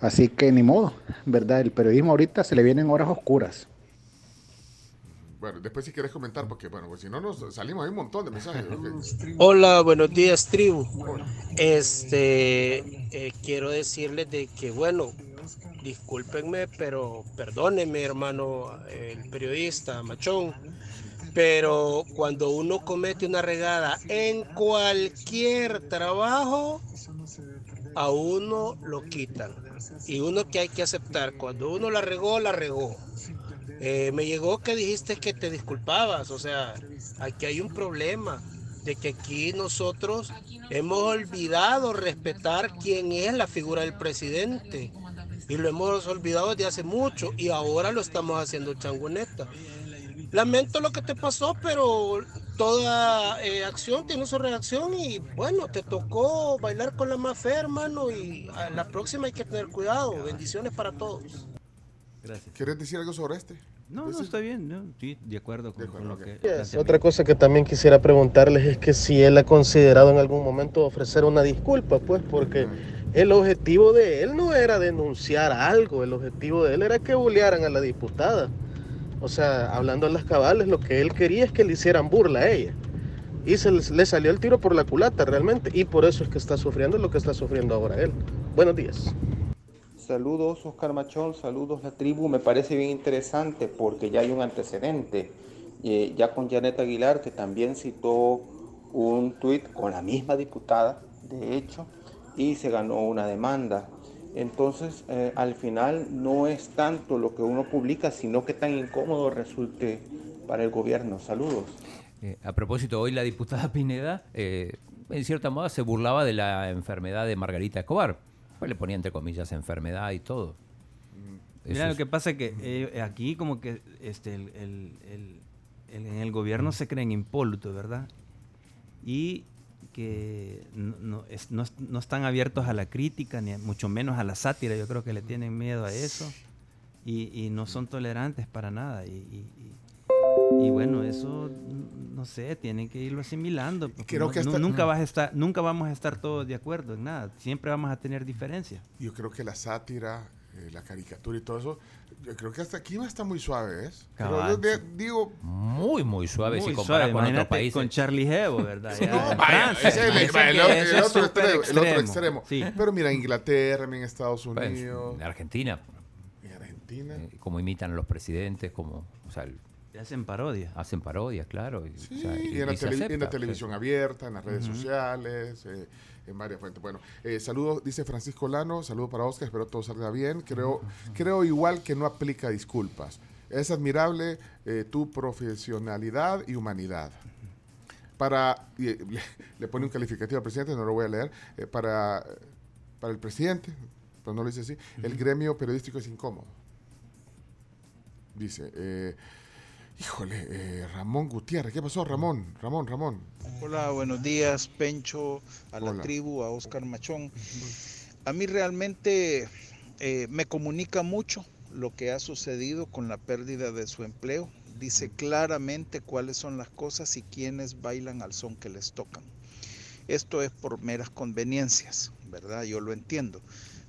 [SPEAKER 17] Así que ni modo, ¿verdad? El periodismo ahorita se le vienen horas oscuras.
[SPEAKER 3] Bueno, después si quieres comentar, porque bueno, pues si no nos salimos, hay un montón de mensajes.
[SPEAKER 18] Hola, buenos días, tribu. Este, eh, quiero decirles de que, bueno, discúlpenme, pero perdónenme, hermano, el periodista, machón, pero cuando uno comete una regada en cualquier trabajo, a uno lo quitan. Y uno que hay que aceptar, cuando uno la regó, la regó. Eh, me llegó que dijiste que te disculpabas, o sea, aquí hay un problema de que aquí nosotros hemos olvidado respetar quién es la figura del presidente y lo hemos olvidado desde hace mucho y ahora lo estamos haciendo changoneta. Lamento lo que te pasó, pero toda eh, acción tiene su reacción y bueno, te tocó bailar con la más fe, hermano, y a la próxima hay que tener cuidado. Bendiciones para todos.
[SPEAKER 4] Gracias.
[SPEAKER 3] ¿Quieres decir algo sobre este?
[SPEAKER 4] No, no, está bien, no, sí, de acuerdo con, con lo que...
[SPEAKER 19] Otra cosa que también quisiera preguntarles es que si él ha considerado en algún momento ofrecer una disculpa, pues porque el objetivo de él no era denunciar algo, el objetivo de él era que bullearan a la diputada. O sea, hablando en las cabales, lo que él quería es que le hicieran burla a ella. Y se le salió el tiro por la culata realmente. Y por eso es que está sufriendo lo que está sufriendo ahora él. Buenos días.
[SPEAKER 20] Saludos Oscar Machón, saludos la tribu, me parece bien interesante porque ya hay un antecedente, eh, ya con Janet Aguilar que también citó un tuit con la misma diputada, de hecho, y se ganó una demanda. Entonces, eh, al final no es tanto lo que uno publica, sino que tan incómodo resulte para el gobierno. Saludos.
[SPEAKER 5] Eh, a propósito, hoy la diputada Pineda, en cierta modo, se burlaba de la enfermedad de Margarita Escobar. Le ponía entre comillas enfermedad y todo.
[SPEAKER 4] Mira,
[SPEAKER 5] Eso
[SPEAKER 4] lo que pasa es que eh, aquí como que este, el, el- el- el- en el gobierno se creen impolutos, ¿verdad? Y que no, no, es- no es- no están abiertos a la crítica, ni a- mucho menos a la sátira. Yo creo que le tienen miedo a eso. Y, y no son tolerantes para nada. Y, y- y- bueno, eso, no sé, tienen que irlo asimilando. porque
[SPEAKER 3] creo
[SPEAKER 4] no-
[SPEAKER 3] que
[SPEAKER 4] nu-
[SPEAKER 3] hasta-
[SPEAKER 4] nunca, vas a estar, nunca vamos a estar todos de acuerdo en nada. Siempre vamos a tener diferencias.
[SPEAKER 3] Yo creo que la sátira, eh, la caricatura y todo eso, yo creo que hasta aquí va a estar muy suave, ¿es? Pero
[SPEAKER 5] Cabal,
[SPEAKER 3] yo de-
[SPEAKER 5] sí.
[SPEAKER 3] digo...
[SPEAKER 5] Muy, muy suave si
[SPEAKER 4] Muy
[SPEAKER 5] compara
[SPEAKER 4] suave,
[SPEAKER 5] con otros países.
[SPEAKER 4] con Charlie Hebdo, ¿verdad?
[SPEAKER 3] Sí, no, vaya, es el, otro- el extremo, el otro extremo.
[SPEAKER 4] Sí.
[SPEAKER 3] Pero mira, Inglaterra, en Estados
[SPEAKER 5] Pues,
[SPEAKER 3] Unidos.
[SPEAKER 5] en Argentina.
[SPEAKER 3] En Argentina.
[SPEAKER 5] eh, como imitan a los presidentes, como, o sea, el-
[SPEAKER 4] hacen parodias.
[SPEAKER 5] Hacen parodias, claro. y, o
[SPEAKER 3] Sí,
[SPEAKER 5] sea,
[SPEAKER 3] y en la, en televisión abierta, en las redes sociales, eh, en varias fuentes. Bueno, eh, saludos, dice Francisco Lano, saludos para Oscar, espero todo salga bien. Creo, creo igual que no aplica disculpas. Es admirable eh, tu profesionalidad y humanidad. Para, y, le, le pone un calificativo al presidente, no lo voy a leer, eh, para, para el presidente, pero no lo dice así, el gremio periodístico es incómodo. Dice, eh, híjole, eh, Ramón Gutiérrez, ¿qué pasó Ramón? Ramón, Ramón.
[SPEAKER 21] Hola, buenos días, Pencho, a la
[SPEAKER 3] Hola.
[SPEAKER 21] tribu, a Oscar Machón. A mí realmente eh, me comunica mucho lo que ha sucedido con la pérdida de su empleo. Dice claramente cuáles son las cosas y quiénes bailan al son que les tocan. esto es por meras conveniencias, ¿verdad? Yo lo entiendo.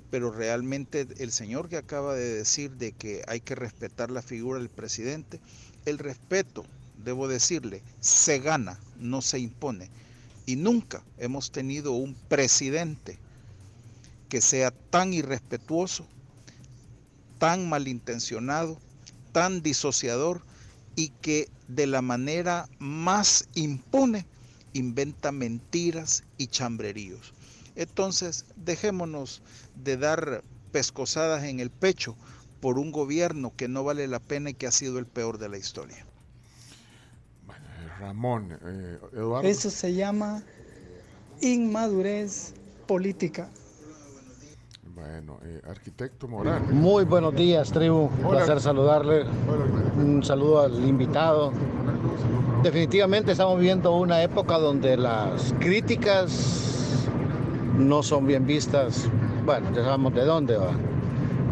[SPEAKER 21] Pero realmente el señor que acaba de decir de que hay que respetar la figura del presidente, el respeto, debo decirle, se gana, no se impone. Y nunca hemos tenido un presidente que sea tan irrespetuoso, tan malintencionado, tan disociador y que de la manera más impune inventa mentiras y chambreríos. Entonces, dejémonos de dar pescosadas en el pecho por un gobierno que no vale la pena y que ha sido el peor de la historia.
[SPEAKER 3] Ramón, eh, Eduardo.
[SPEAKER 22] Eso se llama inmadurez política.
[SPEAKER 3] Bueno, eh, arquitecto Morales.
[SPEAKER 23] Muy buenos días, tribu. Un
[SPEAKER 3] Hola.
[SPEAKER 23] placer saludarle. Un saludo al invitado. Definitivamente estamos viviendo una época donde las críticas no son bien vistas. Bueno, ya sabemos de dónde va.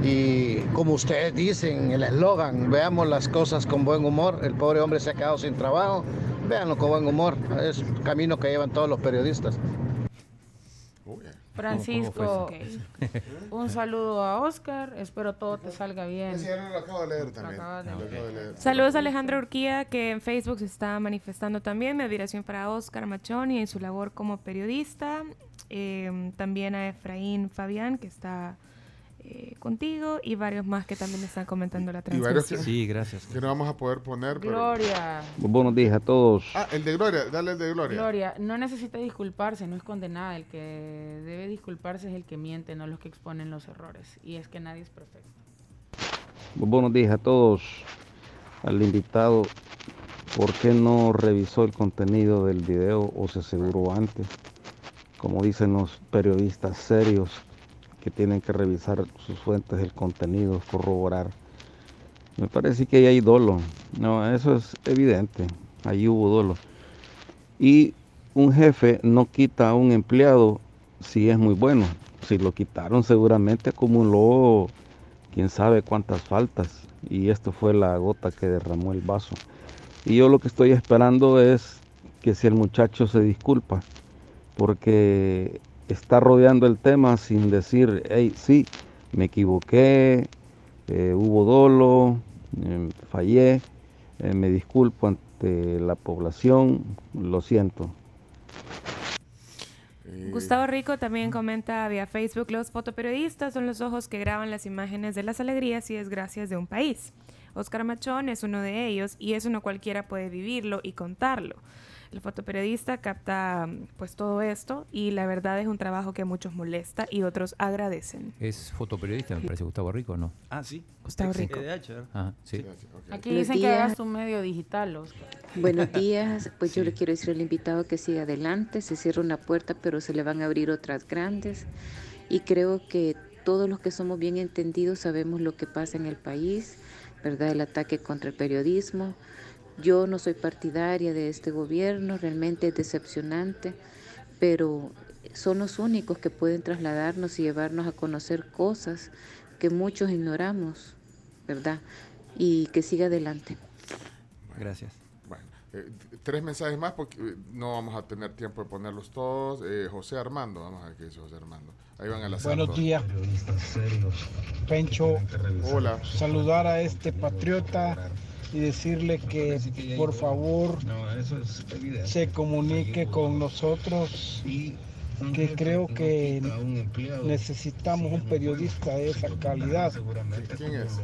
[SPEAKER 23] Y como ustedes dicen, el eslogan, veamos las cosas con buen humor. El pobre hombre se ha quedado sin trabajo. Véanlo con buen humor. Es el camino que llevan todos los periodistas.
[SPEAKER 7] Francisco, un saludo a Oscar. Espero todo te salga bien.
[SPEAKER 3] Ese ya no lo acabo de leer
[SPEAKER 7] Lo
[SPEAKER 3] también.
[SPEAKER 7] acabas de
[SPEAKER 3] Lo
[SPEAKER 7] leer.
[SPEAKER 3] acabo de leer.
[SPEAKER 10] Saludos a Alejandra Urquía, que en Facebook se está manifestando también. Mi admiración para Oscar Machoni en su labor como periodista. Eh, también a Efraín Fabián, que está eh, contigo. Y varios más que también están comentando la
[SPEAKER 3] varios que,
[SPEAKER 10] transmisión.
[SPEAKER 3] que no vamos a poder poner. pero-
[SPEAKER 7] Gloria.
[SPEAKER 16] Muy buenos días a todos.
[SPEAKER 3] Ah, el de Gloria, dale el de Gloria.
[SPEAKER 7] Gloria, no necesita disculparse, no es condenada. El que debe disculparse es el que miente, no los que exponen los errores. Y es que nadie es perfecto.
[SPEAKER 16] Buenos días a todos. Al invitado, ¿por qué no revisó el contenido del video o se aseguró antes? Como dicen los periodistas serios que tienen que revisar sus fuentes, el contenido, corroborar. Me parece que ahí hay dolo. No, eso es evidente. Ahí hubo dolo. Y un jefe no quita a un empleado si es muy bueno. Si lo quitaron seguramente acumuló quién sabe cuántas faltas. Y esto fue la gota que derramó el vaso. Y yo lo que estoy esperando es que si el muchacho se disculpa, porque está rodeando el tema sin decir, hey, sí, me equivoqué, eh, hubo dolo, eh, fallé, eh, me disculpo ante la población, lo siento.
[SPEAKER 10] Gustavo Rico también comenta vía Facebook, los fotoperiodistas son los ojos que graban las imágenes de las alegrías y desgracias de un país. Oscar Machón es uno de ellos y eso no cualquiera puede vivirlo y contarlo. El fotoperiodista capta pues todo esto y la verdad es un trabajo que a muchos molesta y otros agradecen.
[SPEAKER 5] Es fotoperiodista, me parece Gustavo Rico, ¿no?
[SPEAKER 4] Ah, sí.
[SPEAKER 10] Gustavo
[SPEAKER 4] Ex-
[SPEAKER 10] Rico.
[SPEAKER 4] eh,
[SPEAKER 5] Ah, sí.
[SPEAKER 7] Aquí dicen que hagas tu medio digital, Oscar.
[SPEAKER 24] Buenos días, pues yo le quiero decir al invitado que siga adelante, se cierra una puerta, pero se le van a abrir otras grandes y creo que todos los que somos bien entendidos sabemos lo que pasa en el país, ¿verdad? El ataque contra el periodismo. Yo no soy partidaria de este gobierno, realmente es decepcionante, pero son los únicos que pueden trasladarnos y llevarnos a conocer cosas que muchos ignoramos, ¿verdad? Y que siga adelante.
[SPEAKER 4] Gracias.
[SPEAKER 3] Bueno, eh, tres mensajes más porque eh, no vamos a tener tiempo de ponerlos todos. Eh, José Armando, vamos a ver qué dice José Armando. Ahí van a la
[SPEAKER 15] Buenos días, Pencho.
[SPEAKER 3] Hola.
[SPEAKER 15] Saludar a este patriota y decirle que por favor se comunique con nosotros, que creo que necesitamos un periodista de esa calidad.
[SPEAKER 3] ¿Quién es?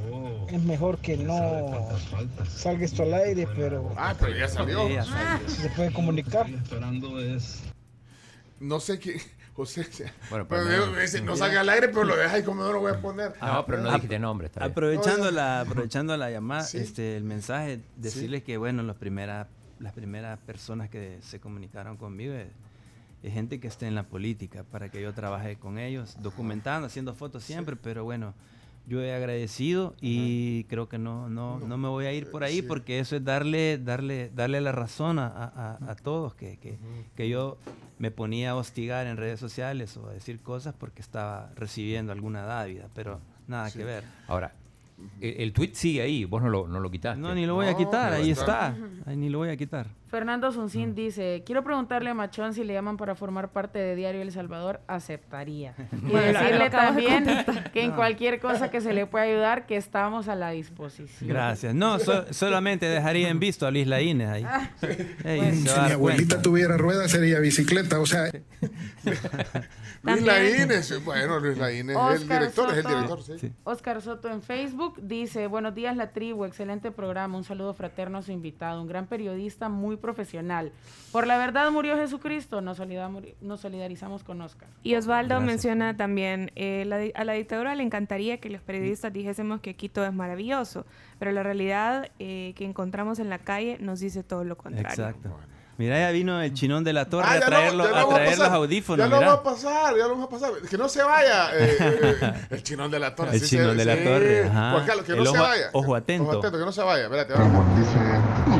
[SPEAKER 15] Es mejor que no salga esto al aire, pero...
[SPEAKER 3] Ah, pero ya
[SPEAKER 15] ya salió. Se puede comunicar.
[SPEAKER 3] No sé qué. José.
[SPEAKER 5] Bueno,
[SPEAKER 3] pero
[SPEAKER 5] no-
[SPEAKER 3] salga al aire, pero lo deja ahí como no lo voy a poner.
[SPEAKER 5] No, pero no
[SPEAKER 4] Ah,
[SPEAKER 5] dijiste nombre.
[SPEAKER 4] Aprovechando la, aprovechando la llamada,
[SPEAKER 3] Sí.
[SPEAKER 4] este, el mensaje, decirles que bueno, los primeras, las primeras personas que se comunicaron conmigo es, es gente que esté en la política para que yo trabaje con ellos, documentando, haciendo fotos siempre, pero bueno, yo he agradecido y creo que no, no, no me voy a ir por ahí
[SPEAKER 3] sí.
[SPEAKER 4] porque eso es darle, darle, darle la razón a, a- a- todos, que, que, que yo me ponía a hostigar en redes sociales o a decir cosas porque estaba recibiendo alguna dávida, pero nada que ver.
[SPEAKER 5] Ahora, el, el tweet sigue ahí, vos no lo, no lo quitaste.
[SPEAKER 4] No, ni lo voy a quitar, ahí está. Ahí ni lo voy a quitar.
[SPEAKER 7] Fernando Suncín dice, quiero preguntarle a Machón si le llaman para formar parte de Diario El Salvador, aceptaría. Y decirle
[SPEAKER 10] de
[SPEAKER 7] también que en
[SPEAKER 4] No.
[SPEAKER 7] cualquier cosa que se le pueda ayudar, que estamos a la disposición.
[SPEAKER 4] Gracias. No, so- solamente dejaría en visto a Luis Laínez ahí. Ey, se
[SPEAKER 25] Si mi abuelita
[SPEAKER 4] cuenta.
[SPEAKER 25] tuviera ruedas sería bicicleta, o sea...
[SPEAKER 3] Luis
[SPEAKER 7] También-
[SPEAKER 3] Laínez, bueno, Luis Laínez es el director, es el director, sí.
[SPEAKER 7] Oscar Soto en Facebook dice, buenos días la tribu, excelente programa, un saludo fraterno a su invitado, un gran periodista muy profesional. Por la verdad murió Jesucristo, nos, nos solidarizamos con Oscar.
[SPEAKER 10] Y Osvaldo
[SPEAKER 7] Gracias.
[SPEAKER 10] menciona también, eh, la a la dictadura le encantaría que los periodistas dijésemos que Quito es maravilloso, pero la realidad eh, que encontramos en la calle nos dice todo lo contrario.
[SPEAKER 4] Exacto. Mira, ya vino el chinón de la torre
[SPEAKER 3] Ah,
[SPEAKER 4] a
[SPEAKER 3] lo
[SPEAKER 4] a
[SPEAKER 3] vamos
[SPEAKER 4] traer los audífonos.
[SPEAKER 3] Ya lo
[SPEAKER 4] mira.
[SPEAKER 3] va a pasar, ya lo vamos a pasar. Que no se vaya. eh, eh, el chinón de la torre.
[SPEAKER 4] El
[SPEAKER 3] se-
[SPEAKER 4] chinón de la
[SPEAKER 3] sí.
[SPEAKER 4] torre, ajá.
[SPEAKER 3] Juan Carlos, que
[SPEAKER 4] El
[SPEAKER 3] no se
[SPEAKER 4] ojo-
[SPEAKER 3] vaya.
[SPEAKER 4] ojo atento.
[SPEAKER 3] Ojo atento, que no se vaya. Espérate.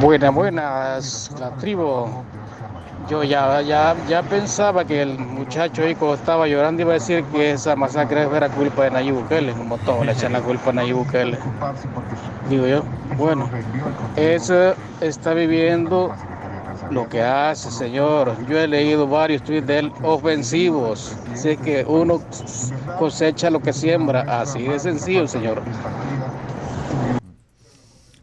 [SPEAKER 26] Buenas, buenas, la tribu. Yo ya, ya, ya pensaba que el muchacho ahí cuando estaba llorando iba a decir que esa masacre era culpa de Nayib Bukele, como todos le echan la culpa a Nayib Bukele. Digo yo, bueno, eso está viviendo lo que hace, señor. Yo he leído varios tweets de él ofensivos. Sé que uno cosecha lo que siembra, así de sencillo, señor.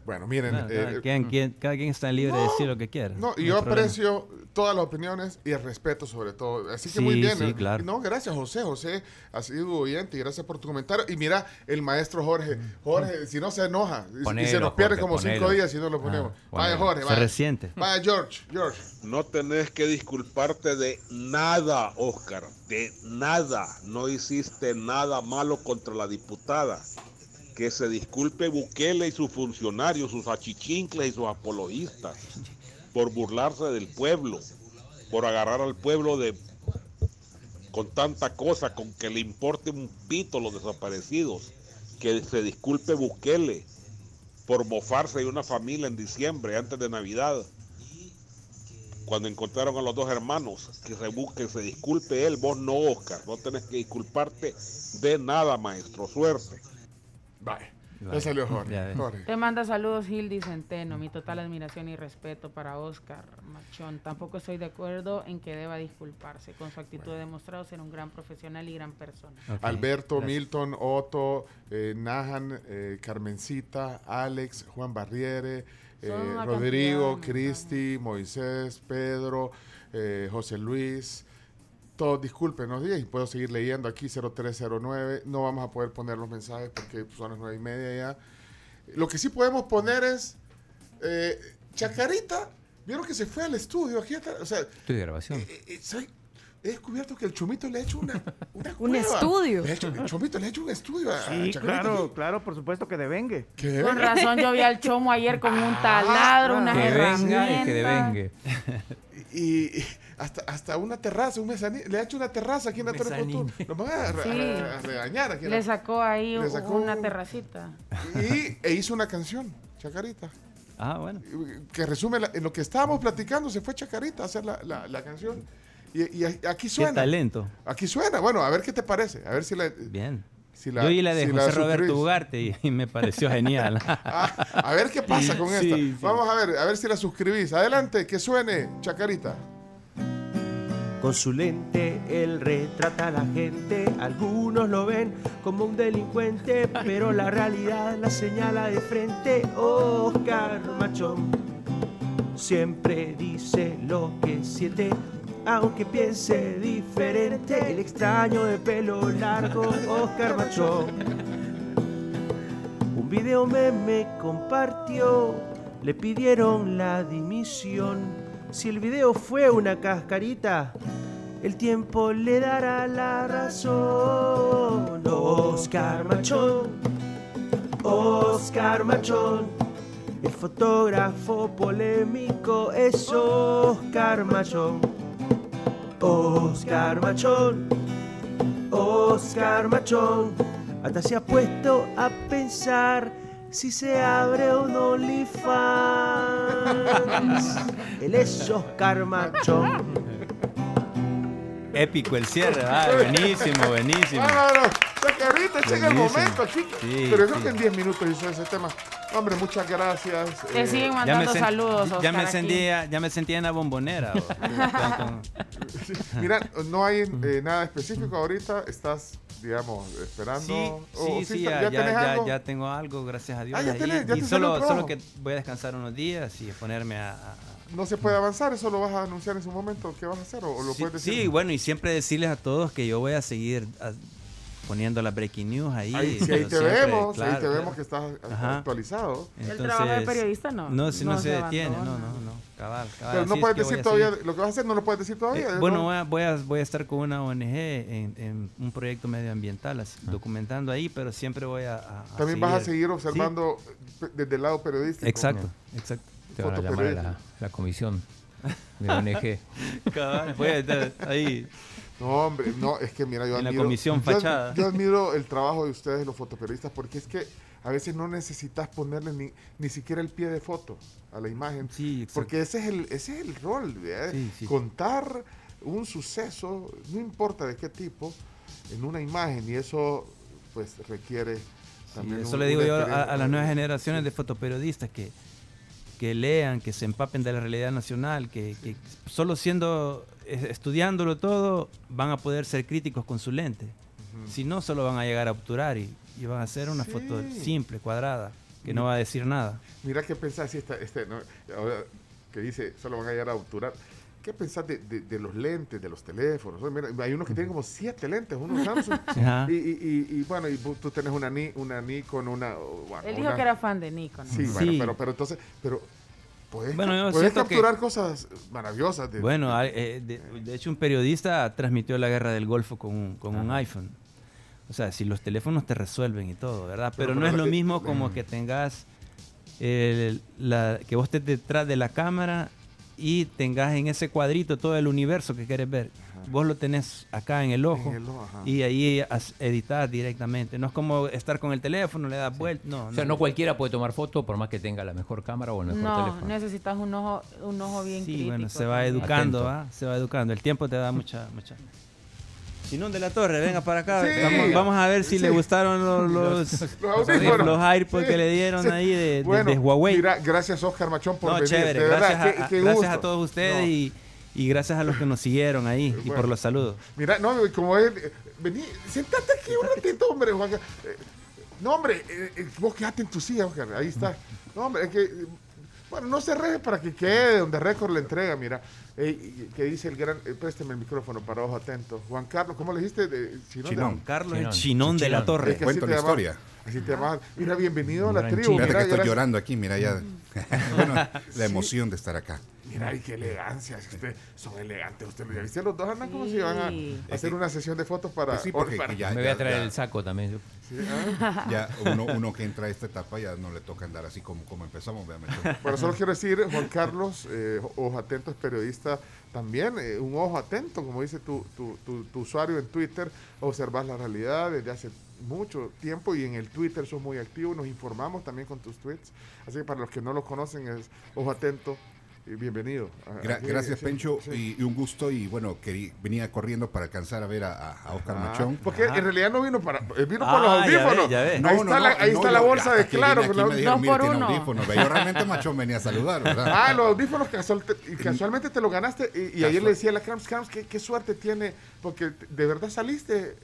[SPEAKER 3] Bueno, miren.
[SPEAKER 4] No,
[SPEAKER 3] eh,
[SPEAKER 4] cada, quien, quien- cada quien está libre de decir lo que quiera.
[SPEAKER 3] No, y yo
[SPEAKER 4] problema.
[SPEAKER 3] aprecio todas las opiniones y el respeto sobre todo. Así que
[SPEAKER 4] Sí,
[SPEAKER 3] muy bien.
[SPEAKER 4] sí,
[SPEAKER 3] eh.
[SPEAKER 4] claro.
[SPEAKER 3] No, gracias José. José ha sido oyente y gracias por tu comentario. Y mira, el maestro Jorge. Jorge, si no se enoja y- y se nos pierde
[SPEAKER 5] Jorge,
[SPEAKER 3] como cinco días si no lo ponemos.
[SPEAKER 5] Ah,
[SPEAKER 3] vaya
[SPEAKER 5] ponelo.
[SPEAKER 3] Jorge,
[SPEAKER 4] Se
[SPEAKER 3] vaya.
[SPEAKER 4] resiente.
[SPEAKER 3] Vaya George, George.
[SPEAKER 27] No tenés que disculparte de nada, Oscar. De nada. No hiciste nada malo contra la diputada. Que se disculpe Bukele y sus funcionarios, sus achichincles y sus apologistas, por burlarse del pueblo, por agarrar al pueblo de con tanta cosa, con que le importe un pito los desaparecidos. Que se disculpe Bukele por mofarse de una familia en diciembre, antes de Navidad cuando encontraron a los dos hermanos, que se busque, se disculpe él, vos no, Oscar, no tenés que disculparte de nada, maestro, suerte.
[SPEAKER 3] Bye. Ya salió Jorge.
[SPEAKER 4] Ya ves.
[SPEAKER 3] Jorge.
[SPEAKER 7] Te manda saludos Hildy Centeno, mi total admiración y respeto para Oscar Machón. Tampoco estoy de acuerdo en que deba disculparse. Con su actitud ha demostrado ser un gran profesional y gran persona.
[SPEAKER 3] Alberto, Milton, Otto, eh, Nahan, eh, Carmencita, Alex, Juan Barriere, eh, Rodrigo, Cristi, Moisés, Pedro, eh, José Luis. Todos disculpen, y puedo seguir leyendo aquí 0309. No vamos a poder poner los mensajes porque son las nueve y media ya. Lo que sí podemos poner es eh, Chacarita. Vieron que se fue al estudio aquí atrás. O sea,
[SPEAKER 5] Estoy de grabación.
[SPEAKER 3] eh, eh, he descubierto que el Chomito le ha hecho una, una
[SPEAKER 10] Un estudio.
[SPEAKER 3] Le ha hecho- el Chomito le ha hecho un estudio a, a
[SPEAKER 22] Sí,
[SPEAKER 3] Chacarita
[SPEAKER 22] claro, claro, por supuesto que devengue.
[SPEAKER 3] ¿Qué?
[SPEAKER 7] Con razón yo vi al chomo ayer con un taladro, unas
[SPEAKER 5] Que venga y
[SPEAKER 7] herramientas.
[SPEAKER 5] que devengue.
[SPEAKER 3] Y, y hasta, hasta una terraza, un mezanín. Le ha hecho una terraza aquí en la Torre. Cultura. Nos van a,
[SPEAKER 7] Sí.
[SPEAKER 3] a regañar aquí. en
[SPEAKER 7] Le
[SPEAKER 3] la-
[SPEAKER 7] sacó ahí
[SPEAKER 3] Le sacó
[SPEAKER 7] una
[SPEAKER 3] un-
[SPEAKER 7] terracita.
[SPEAKER 3] y, e hizo una canción, Chacarita.
[SPEAKER 4] Ah, bueno.
[SPEAKER 3] Que resume la- en lo que estábamos platicando. Se fue Chacarita a hacer la, la- la canción. Y, y aquí suena.
[SPEAKER 4] Qué talento.
[SPEAKER 3] Aquí suena. Bueno, a ver qué te parece. A ver si la.
[SPEAKER 4] Bien.
[SPEAKER 3] Si la-
[SPEAKER 4] Yo oí la de
[SPEAKER 3] si
[SPEAKER 4] José Roberto
[SPEAKER 3] suscribís.
[SPEAKER 4] Ugarte y, y me pareció genial.
[SPEAKER 3] Ah, a ver qué pasa con
[SPEAKER 4] Sí,
[SPEAKER 3] esta.
[SPEAKER 4] sí.
[SPEAKER 3] Vamos a ver, a ver si la suscribís. Adelante, que suene, Chacarita.
[SPEAKER 28] Con su lente él retrata a la gente, algunos lo ven como un delincuente, pero la realidad la señala de frente. Oscar Machón siempre dice lo que siente, aunque piense diferente. El extraño de pelo largo, Oscar Machón. Un video meme compartió, le pidieron la dimisión. Si el video fue una cascarita, el tiempo le dará la razón. Oscar Machón, Oscar Machón, el fotógrafo polémico es Oscar Machón. Oscar Machón, Oscar Machón, hasta se ha puesto a pensar si se abre un OnlyFans. Él es Oscar Machón.
[SPEAKER 4] Épico el cierre, ah, buenísimo, buenísimo.
[SPEAKER 3] Vámonos, Usted llega el momento aquí.
[SPEAKER 4] Sí,
[SPEAKER 3] pero yo creo
[SPEAKER 4] sí.
[SPEAKER 3] que en 10 minutos hizo ese tema. Hombre, muchas gracias.
[SPEAKER 7] Te
[SPEAKER 3] eh,
[SPEAKER 7] siguen
[SPEAKER 4] Ya me,
[SPEAKER 7] mandando
[SPEAKER 4] sen-
[SPEAKER 7] saludos,
[SPEAKER 4] ya me
[SPEAKER 7] Oscar,
[SPEAKER 4] sentía, ya me sentía en la bombonera.
[SPEAKER 3] Sí, Mira, no hay eh, nada específico ahorita. Estás, digamos, esperando.
[SPEAKER 4] Sí,
[SPEAKER 3] o
[SPEAKER 4] sí, sí, ya, ya, ya-
[SPEAKER 3] algo?
[SPEAKER 4] ya tengo algo, gracias a Dios.
[SPEAKER 3] Ah, ya tenés, ya
[SPEAKER 4] y solo, solo que voy a descansar unos días y ponerme a... a-
[SPEAKER 3] No se puede avanzar, eso lo vas a anunciar en su momento. ¿Qué vas a hacer? ¿O, o lo
[SPEAKER 4] sí,
[SPEAKER 3] puedes decir?
[SPEAKER 4] sí, bueno, y siempre decirles a todos que yo voy a seguir a- poniendo la breaking news ahí.
[SPEAKER 3] Ahí, sí, ahí te
[SPEAKER 4] siempre,
[SPEAKER 3] vemos, ahí
[SPEAKER 4] claro,
[SPEAKER 3] te vemos que estás
[SPEAKER 4] Ajá.
[SPEAKER 3] actualizado.
[SPEAKER 7] El trabajo de periodista no.
[SPEAKER 4] No, si no,
[SPEAKER 7] no
[SPEAKER 4] se,
[SPEAKER 7] se
[SPEAKER 4] detiene, no, no, no, cabal, cabal.
[SPEAKER 3] Pero no
[SPEAKER 4] es
[SPEAKER 3] puedes decir todavía lo que vas a hacer, no lo puedes decir todavía.
[SPEAKER 4] Eh,
[SPEAKER 3] ¿no?
[SPEAKER 4] bueno, voy a, voy, a, voy a estar con una ONG en, en un proyecto medioambiental, así, documentando ahí, pero siempre voy a, a- a
[SPEAKER 3] También vas a seguir observando
[SPEAKER 4] Sí.
[SPEAKER 3] eh, desde el lado periodístico.
[SPEAKER 4] Exacto, exacto.
[SPEAKER 5] Te van a llamar a la, la comisión de ONG.
[SPEAKER 4] Cabal, voy a estar ahí.
[SPEAKER 3] No, hombre, no, es que mira, yo
[SPEAKER 4] En la
[SPEAKER 3] admiro.
[SPEAKER 4] comisión
[SPEAKER 3] yo ad-
[SPEAKER 4] fachada.
[SPEAKER 3] Yo, admiro el trabajo de ustedes, los fotoperiodistas, porque es que a veces no necesitas ponerle ni, ni siquiera el pie de foto a la imagen.
[SPEAKER 4] Sí, exacto.
[SPEAKER 3] porque ese es el, ese es el rol, ¿verdad?
[SPEAKER 4] Sí, sí.
[SPEAKER 3] Contar un suceso, no importa de qué tipo, en una imagen, y eso pues requiere también.
[SPEAKER 4] eso
[SPEAKER 3] un-
[SPEAKER 4] le digo yo a, las nuevas generaciones de fotoperiodistas que, que lean, que se empapen de la realidad nacional, que, que solo siendo, eh, estudiándolo todo, van a poder ser críticos con su lente. Si no, solo van a llegar a obturar y, y van a hacer una foto simple, cuadrada, que no va a decir nada.
[SPEAKER 3] Mira qué pensás si esta, este, ¿no? Ahora que dice, solo van a llegar a obturar. ¿Qué pensás de, de- de los lentes, de los teléfonos? Oye, mira, hay unos que tienen como siete lentes, unos Samsung. Y, y, y, y, bueno, y tú tenés una, Ni- una Nikon, una... bueno,
[SPEAKER 7] Él dijo
[SPEAKER 3] una-
[SPEAKER 7] que era fan de Nico, ¿no?
[SPEAKER 3] Sí, bueno, pero, pero entonces, pero puedes,
[SPEAKER 4] Bueno,
[SPEAKER 3] puedes
[SPEAKER 4] que-
[SPEAKER 3] capturar cosas maravillosas. De,
[SPEAKER 4] Bueno, eh, de, de hecho un periodista transmitió la guerra del Golfo con un, con un iPhone. O sea, si los teléfonos te resuelven y todo, ¿verdad? Pero,
[SPEAKER 3] Pero
[SPEAKER 4] no es lo mismo como que tengas el- la, que vos estés detrás de la cámara y tengas en ese cuadrito todo el universo que quieres ver. Vos lo tenés acá en el ojo,
[SPEAKER 3] En el ojo, ajá.
[SPEAKER 4] y ahí editas directamente. No es como estar con el teléfono, le das vuelta. No,
[SPEAKER 5] O sea, no cualquiera puede tomar foto por más que tenga la mejor cámara o el mejor
[SPEAKER 7] No,
[SPEAKER 5] teléfono.
[SPEAKER 7] necesitas un ojo, un ojo bien
[SPEAKER 4] Sí,
[SPEAKER 7] crítico.
[SPEAKER 4] bueno, se va
[SPEAKER 7] también.
[SPEAKER 4] educando. ¿va? Se va educando. El tiempo te da mucha, mucha. Sinón de la Torre, venga para acá.
[SPEAKER 3] Sí.
[SPEAKER 4] Vamos, vamos a ver si
[SPEAKER 3] Sí.
[SPEAKER 4] le gustaron los, los,
[SPEAKER 3] Los audífonos.
[SPEAKER 4] los AirPods
[SPEAKER 3] Sí.
[SPEAKER 4] que le dieron
[SPEAKER 3] Sí.
[SPEAKER 4] ahí de, de-
[SPEAKER 3] Bueno,
[SPEAKER 4] de Huawei.
[SPEAKER 3] Mira, gracias Oscar Machón por
[SPEAKER 4] no,
[SPEAKER 3] venir.
[SPEAKER 4] chévere.
[SPEAKER 3] de
[SPEAKER 4] Gracias,
[SPEAKER 3] verdad,
[SPEAKER 4] a,
[SPEAKER 3] qué- qué
[SPEAKER 4] gracias a todos ustedes
[SPEAKER 3] No.
[SPEAKER 4] y, y gracias a los que nos siguieron ahí y por los saludos.
[SPEAKER 3] Mira, no, como él, eh, vení, sentate aquí un ratito, hombre, Juan. Eh, No, hombre, eh, vos quedate en tu silla, Oscar, ahí está. No, hombre, es que, bueno, no se reje para que quede donde récord le entrega, mira. Eh, que dice el gran, eh, présteme el micrófono para ojo atento. Juan Carlos, ¿cómo le dijiste? De, Chinón,
[SPEAKER 25] Chinón.
[SPEAKER 3] de-
[SPEAKER 4] Carlos el
[SPEAKER 5] Chinón.
[SPEAKER 4] chinón de la
[SPEAKER 5] Chinón.
[SPEAKER 4] torre.
[SPEAKER 3] Es que
[SPEAKER 25] Cuento la historia.
[SPEAKER 3] Así te llaman. Mira, bienvenido a la tribu. Mira,
[SPEAKER 25] que estoy llorando aquí, mira ya. Bueno, la emoción de estar acá.
[SPEAKER 3] Mira, y qué elegancia. si Usted, son elegantes ustedes. ¿Ya viste? Los dos andan como si iban a hacer una sesión de fotos para.
[SPEAKER 25] Pues sí, porque
[SPEAKER 3] para-
[SPEAKER 25] ya-
[SPEAKER 5] Me voy a traer
[SPEAKER 25] ya-
[SPEAKER 5] el saco también. yo.
[SPEAKER 3] Sí, ah.
[SPEAKER 25] Ya uno, uno que entra a esta etapa ya no le toca andar así como, como empezamos. Machón.
[SPEAKER 3] Bueno, solo quiero decir, Juan Carlos, eh, ojo atento, es periodista también, eh, un ojo atento, como dice tu, tu, tu- tu usuario en Twitter, observas la realidad desde hace mucho tiempo y en el Twitter sos muy activo, nos informamos también con tus tweets, así que para los que no lo conocen es ojo atento bienvenido. A-
[SPEAKER 25] Gra-
[SPEAKER 3] aquí,
[SPEAKER 25] gracias,
[SPEAKER 3] sí,
[SPEAKER 25] Pencho,
[SPEAKER 3] sí.
[SPEAKER 25] y, y un gusto. Y bueno, querí- venía corriendo para alcanzar a ver a, Oscar
[SPEAKER 3] Ah,
[SPEAKER 25] Machón.
[SPEAKER 3] porque en realidad no vino para, él vino por
[SPEAKER 4] Ah,
[SPEAKER 3] los
[SPEAKER 4] ya ve,
[SPEAKER 3] audífonos.
[SPEAKER 4] ya ve.
[SPEAKER 3] Ahí
[SPEAKER 25] No,
[SPEAKER 3] está,
[SPEAKER 25] no,
[SPEAKER 3] la, ahí
[SPEAKER 25] no,
[SPEAKER 3] está la bolsa de
[SPEAKER 25] que
[SPEAKER 3] claro.
[SPEAKER 25] aquí me dijeron, "Mire,
[SPEAKER 7] por
[SPEAKER 25] tiene
[SPEAKER 7] uno".
[SPEAKER 25] audífonos". Yo realmente Machón venía a saludar, ¿verdad?
[SPEAKER 3] Ah, los audífonos casual- casualmente te lo ganaste. Y, y ayer le decía a la Cramps, Cramps, ¿qué, qué suerte tiene, porque de verdad saliste.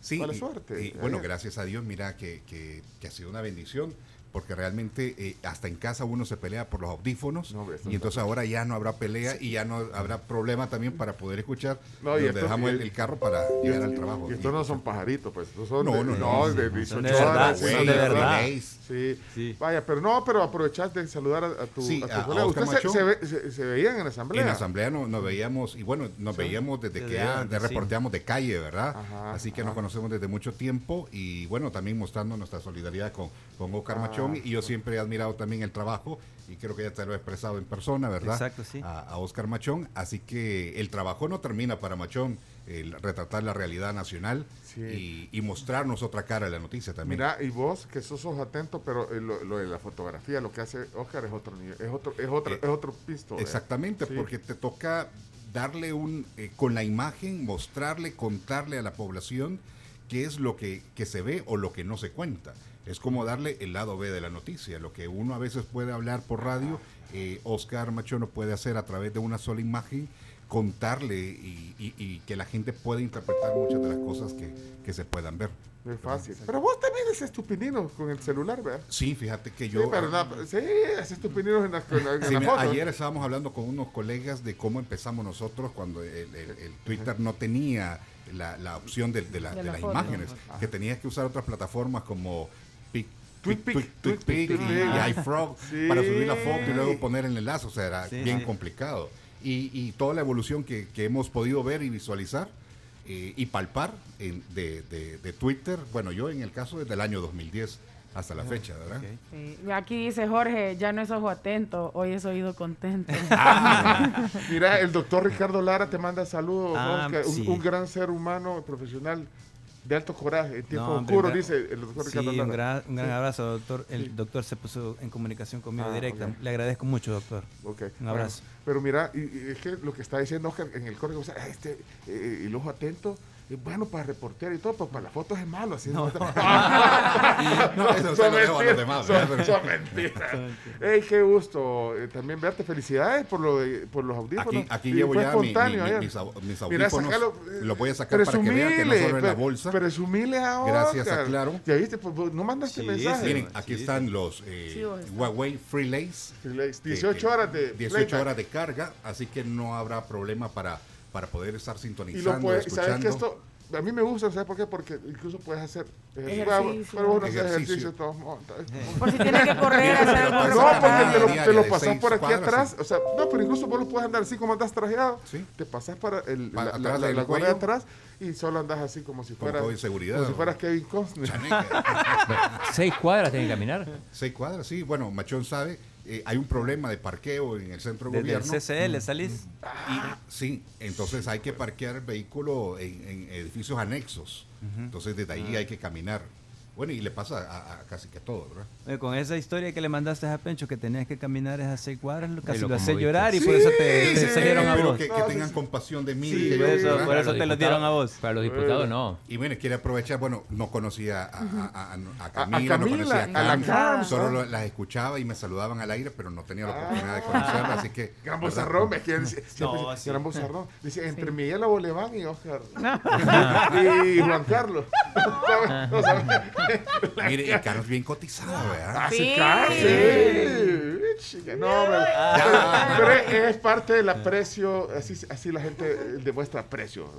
[SPEAKER 25] Sí,
[SPEAKER 3] Mala
[SPEAKER 25] y-
[SPEAKER 3] suerte.
[SPEAKER 25] y, bueno, gracias a Dios, mira que, que- que ha sido una bendición, porque realmente eh, hasta en casa uno se pelea por los audífonos,
[SPEAKER 3] No, hombre, esto
[SPEAKER 25] y entonces ahora ya no habrá pelea y ya no habrá problema también para poder escuchar.
[SPEAKER 3] No, y
[SPEAKER 25] donde
[SPEAKER 3] esto-
[SPEAKER 25] dejamos
[SPEAKER 3] y-
[SPEAKER 25] el, el carro para llegar al trabajo.
[SPEAKER 3] Y estos no son pajaritos, pues. Estos son
[SPEAKER 25] No,
[SPEAKER 3] de,
[SPEAKER 25] no, no,
[SPEAKER 3] de
[SPEAKER 25] sí,
[SPEAKER 3] 18
[SPEAKER 4] son de verdad,
[SPEAKER 3] horas,
[SPEAKER 4] son
[SPEAKER 3] sí,
[SPEAKER 4] de verdad.
[SPEAKER 3] Sí.
[SPEAKER 4] Sí.
[SPEAKER 3] Vaya, pero no, pero aprovechás de saludar a, a tu,
[SPEAKER 25] Sí,
[SPEAKER 3] a tu
[SPEAKER 25] a- a
[SPEAKER 3] colega.
[SPEAKER 25] Oscar
[SPEAKER 3] Ustedes se,
[SPEAKER 25] Machón.
[SPEAKER 3] se, ve- se- se veían en la asamblea.
[SPEAKER 25] En la asamblea no- nos veíamos, y bueno, nos veíamos desde,
[SPEAKER 4] Desde
[SPEAKER 25] que
[SPEAKER 4] antes,
[SPEAKER 25] de
[SPEAKER 4] sí.
[SPEAKER 25] reporteamos de calle, ¿verdad?
[SPEAKER 3] Ajá,
[SPEAKER 25] Así que
[SPEAKER 3] ajá.
[SPEAKER 25] nos conocemos desde mucho tiempo y bueno, también mostrando nuestra solidaridad con, con Oscar Y yo siempre he admirado también el trabajo y creo que ya te lo he expresado en persona, ¿verdad?
[SPEAKER 4] Exacto, sí.
[SPEAKER 25] A, a Oscar Machón. Así que el trabajo no termina para Machón, el retratar la realidad nacional
[SPEAKER 3] Sí.
[SPEAKER 25] y, y mostrarnos otra cara de la noticia también.
[SPEAKER 3] Mira, y vos, que sos ojo atento, pero eh, lo, lo de la fotografía, lo que hace Oscar es otro nivel, es otro, es otro,
[SPEAKER 25] Eh,
[SPEAKER 3] es otro pisto.
[SPEAKER 25] Exactamente,
[SPEAKER 3] Sí.
[SPEAKER 25] porque te toca darle un, eh, con la imagen, mostrarle, contarle a la población qué es lo que, que se ve o lo que no se cuenta. Es como darle el lado B de la noticia. Lo que uno a veces puede hablar por radio, eh, Oscar Machono puede hacer a través de una sola imagen, contarle y, y- y que la gente pueda interpretar muchas de las cosas que, que se puedan ver.
[SPEAKER 3] Muy fácil. Pero vos también haces tus pininos con el celular, ¿verdad?
[SPEAKER 25] Sí, fíjate que
[SPEAKER 3] Sí,
[SPEAKER 25] yo...
[SPEAKER 3] pero no, sí, haces tus pininos en la,
[SPEAKER 25] Sí,
[SPEAKER 3] la
[SPEAKER 25] ayer estábamos hablando con unos colegas de cómo empezamos nosotros cuando el, el- el Twitter no tenía la, la opción de, de la-
[SPEAKER 3] De
[SPEAKER 25] de
[SPEAKER 3] la
[SPEAKER 25] las
[SPEAKER 3] foto.
[SPEAKER 25] imágenes,
[SPEAKER 3] Ajá.
[SPEAKER 25] que tenías que usar otras plataformas como
[SPEAKER 3] TweetPic
[SPEAKER 25] TweetPic, y, y
[SPEAKER 3] ah.
[SPEAKER 25] iFrog
[SPEAKER 3] Sí.
[SPEAKER 25] para subir la foto y luego poner el enlace, o sea, era
[SPEAKER 3] Sí,
[SPEAKER 25] bien
[SPEAKER 3] sí.
[SPEAKER 25] complicado. Y, y toda la evolución que, que hemos podido ver y visualizar eh, y palpar en- de, de- de Twitter, bueno, yo en el caso desde el año 2010 hasta la fecha, ¿verdad?
[SPEAKER 7] Sí. Aquí dice Jorge, ya no es ojo atento, hoy es oído contento.
[SPEAKER 3] Ah, mira, el doctor Ricardo Lara te manda saludos,
[SPEAKER 4] Ah,
[SPEAKER 3] un- un, gran ser humano profesional de alto coraje, en tiempo
[SPEAKER 4] No, hombre,
[SPEAKER 3] oscuro, dice el doctor
[SPEAKER 4] sí,
[SPEAKER 3] Ricardo
[SPEAKER 4] un gran, un gran
[SPEAKER 3] Sí.
[SPEAKER 4] abrazo, doctor. El doctor se puso en comunicación conmigo
[SPEAKER 3] Ah,
[SPEAKER 4] directa.
[SPEAKER 3] ok.
[SPEAKER 4] Le agradezco mucho, doctor.
[SPEAKER 3] Ok,
[SPEAKER 4] Un
[SPEAKER 3] bueno,
[SPEAKER 4] abrazo.
[SPEAKER 3] pero mira, y, y es que lo que está diciendo Oscar en el código, o sea, este, eh, el ojo atento, es bueno para reportear y todo, pero para las fotos es malo. Así
[SPEAKER 4] No.
[SPEAKER 25] No, eso se lo dejo a los demás,
[SPEAKER 3] Son, son mentiras. Ey, qué gusto eh, también verte. Felicidades por, lo de, por los audífonos.
[SPEAKER 25] Aquí, aquí llevo ya mi- mi-
[SPEAKER 3] ayer.
[SPEAKER 25] mis, au- mis
[SPEAKER 3] Mira,
[SPEAKER 25] audífonos.
[SPEAKER 3] sacalo, eh,
[SPEAKER 25] lo voy a sacar para que vean que no solo en la bolsa.
[SPEAKER 3] Presumile ahora.
[SPEAKER 25] Gracias a Claro.
[SPEAKER 3] Ya viste, pues, no mandaste
[SPEAKER 25] Sí,
[SPEAKER 3] mensaje.
[SPEAKER 25] Miren, aquí están los eh,
[SPEAKER 3] Sí, vos estás.
[SPEAKER 25] Huawei Freelace.
[SPEAKER 3] Freelace,
[SPEAKER 25] que-
[SPEAKER 3] 18
[SPEAKER 25] que-
[SPEAKER 3] horas de
[SPEAKER 25] 18
[SPEAKER 3] playback.
[SPEAKER 25] horas de carga, así que no habrá problema para, para poder estar
[SPEAKER 3] Y
[SPEAKER 25] sintonizando,
[SPEAKER 3] lo puedes, y sabes que esto, a mí me gusta, ¿sabes por qué? Porque incluso puedes hacer ejercicio. Pero vos no haces
[SPEAKER 25] Ejercicio.
[SPEAKER 3] ejercicio de todos modos.
[SPEAKER 7] Por si tienes que correr, hacer
[SPEAKER 3] No, porque te lo, te lo pasas por aquí
[SPEAKER 25] cuadras,
[SPEAKER 3] atrás. O sea, no, pero incluso vos lo puedes andar así como andas trajeado.
[SPEAKER 25] Sí.
[SPEAKER 3] Te pasas para el, la,
[SPEAKER 25] atrás
[SPEAKER 3] la, la,
[SPEAKER 25] del
[SPEAKER 3] la gorra de atrás y solo andas así como si fueras.
[SPEAKER 25] y
[SPEAKER 3] Como si fueras Kevin Costner.
[SPEAKER 5] ¿Seis cuadras tienen que caminar?
[SPEAKER 25] Seis cuadras, sí. Bueno, Machón sabe, eh, hay un problema de parqueo en el centro de
[SPEAKER 4] Desde el
[SPEAKER 25] gobierno.
[SPEAKER 4] CCL salís.
[SPEAKER 25] Y, sí, entonces hay que parquear el vehículo en, en edificios anexos. Entonces desde ahí
[SPEAKER 4] Ah.
[SPEAKER 25] hay que caminar. Bueno, y le pasa a, a casi que todo, ¿verdad?
[SPEAKER 4] Con esa historia que le mandaste a Pencho que tenías que caminar esas seis cuadras, lo- casi
[SPEAKER 25] lo
[SPEAKER 4] lo hace llorar y
[SPEAKER 25] Sí,
[SPEAKER 4] por eso te, te
[SPEAKER 25] sí,
[SPEAKER 4] salieron a vos.
[SPEAKER 25] que, que tengan compasión de mí.
[SPEAKER 4] Sí,
[SPEAKER 25] que
[SPEAKER 4] por
[SPEAKER 25] yo-
[SPEAKER 4] eso-
[SPEAKER 25] ¿verdad?
[SPEAKER 4] por eso te lo dieron a vos.
[SPEAKER 5] Para los diputados no.
[SPEAKER 25] Y bueno, quiere aprovechar, bueno, no conocía a, a, a- a
[SPEAKER 3] A- a
[SPEAKER 25] Camila, no conocía a Cam,
[SPEAKER 3] Cam,
[SPEAKER 25] solo las escuchaba y me saludaban al aire, pero no tenía la oportunidad de conocerla, así que...
[SPEAKER 3] Gran bozarrón, es que
[SPEAKER 25] No,
[SPEAKER 3] gran bozarrón. Dice, entre Miguel Boleván y Oscar.
[SPEAKER 25] Ah.
[SPEAKER 3] y Juan Carlos. No sabes.
[SPEAKER 25] Mire, y Carlos bien cotizado, ¿verdad?
[SPEAKER 3] Ah, sí,
[SPEAKER 7] Sí.
[SPEAKER 3] claro, sí. Chica, No, pero,
[SPEAKER 25] Ah.
[SPEAKER 3] pero es parte del aprecio, así, así la gente eh, demuestra aprecio.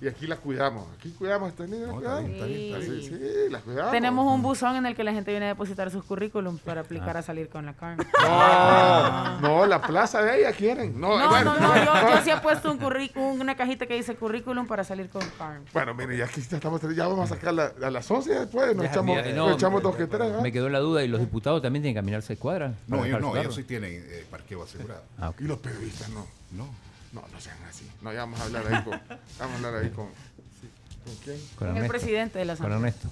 [SPEAKER 3] Y aquí la cuidamos, aquí cuidamos a estas niñas. la cuidamos. Sí, sí, la cuidamos.
[SPEAKER 7] Tenemos un buzón en el que la gente viene a depositar sus currículums para aplicar a salir con la carne.
[SPEAKER 3] No, no, la plaza de ella quieren. No,
[SPEAKER 7] No,
[SPEAKER 3] bueno,
[SPEAKER 7] no, no, yo, yo sí he puesto un currículum, una cajita que dice currículum para salir con Carmen.
[SPEAKER 3] Bueno, mire, ya aquí ya estamos, ya vamos a sacar la- a las 11 después, nos
[SPEAKER 5] Ya,
[SPEAKER 3] echamos,
[SPEAKER 5] mira,
[SPEAKER 3] nos
[SPEAKER 5] no,
[SPEAKER 3] echamos dos que tres. ¿ah?
[SPEAKER 5] Me quedó la duda, ¿y los diputados también tienen que caminar seis cuadras?
[SPEAKER 25] No, no, ellos sí tienen eh, parqueo asegurado.
[SPEAKER 5] Ah.
[SPEAKER 3] Y los periodistas no.
[SPEAKER 25] No.
[SPEAKER 3] No, no sean así. No, ya vamos a hablar ahí con. Vamos a hablar ahí con. ¿Con quién?
[SPEAKER 5] Con
[SPEAKER 7] el presidente de la
[SPEAKER 5] Con
[SPEAKER 7] Asamblea.
[SPEAKER 5] Ernesto.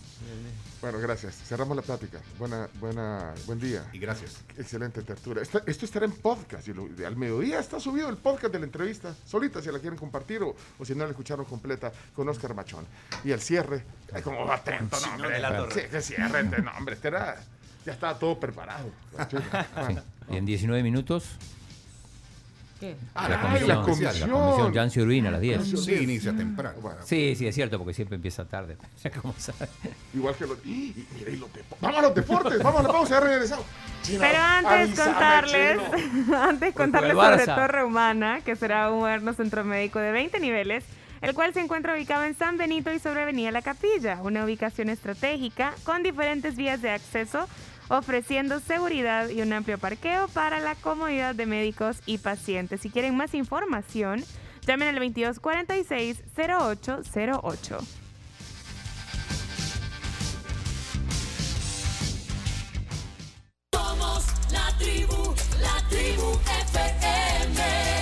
[SPEAKER 3] Bueno, gracias. Cerramos la plática. Buena, buena, buen día.
[SPEAKER 25] Y gracias.
[SPEAKER 3] Excelente tertulia. Esta- esto estará en podcast. y lo- al mediodía está subido el podcast de la entrevista. Solita, si la quieren compartir o, o si no la escucharon completa con Oscar Machón. Y el cierre. ay, como va atento, no, hombre. Sí, que cierre. No, hombre, este era- ya estaba todo preparado.
[SPEAKER 5] Sí. Y en 19 minutos,
[SPEAKER 7] ¿Qué?
[SPEAKER 25] Ah,
[SPEAKER 5] la
[SPEAKER 25] la
[SPEAKER 5] comisión.
[SPEAKER 25] comisión.
[SPEAKER 5] La
[SPEAKER 3] comisión.
[SPEAKER 5] comisión Jancy Urbina a las 10.
[SPEAKER 25] Sí, inicia temprano.
[SPEAKER 5] Sí, sí, es cierto, porque siempre empieza tarde. Como sabe.
[SPEAKER 3] Igual que los. Y, y mira, y los deportes. Vamos a los deportes. Vamos a la pausa. Ya regresamos. Chino,
[SPEAKER 10] Pero antes contarles,
[SPEAKER 3] Chino.
[SPEAKER 10] antes contarles sobre. Torre Humana, que será un moderno centro médico de 20 niveles, el cual se encuentra ubicado en San Benito y sobre Avenida La Capilla, una ubicación estratégica con diferentes vías de acceso, ofreciendo seguridad y un amplio parqueo para la comodidad de médicos y pacientes. Si quieren más información, llamen al 2246-0808. Somos la tribu, la tribu FM.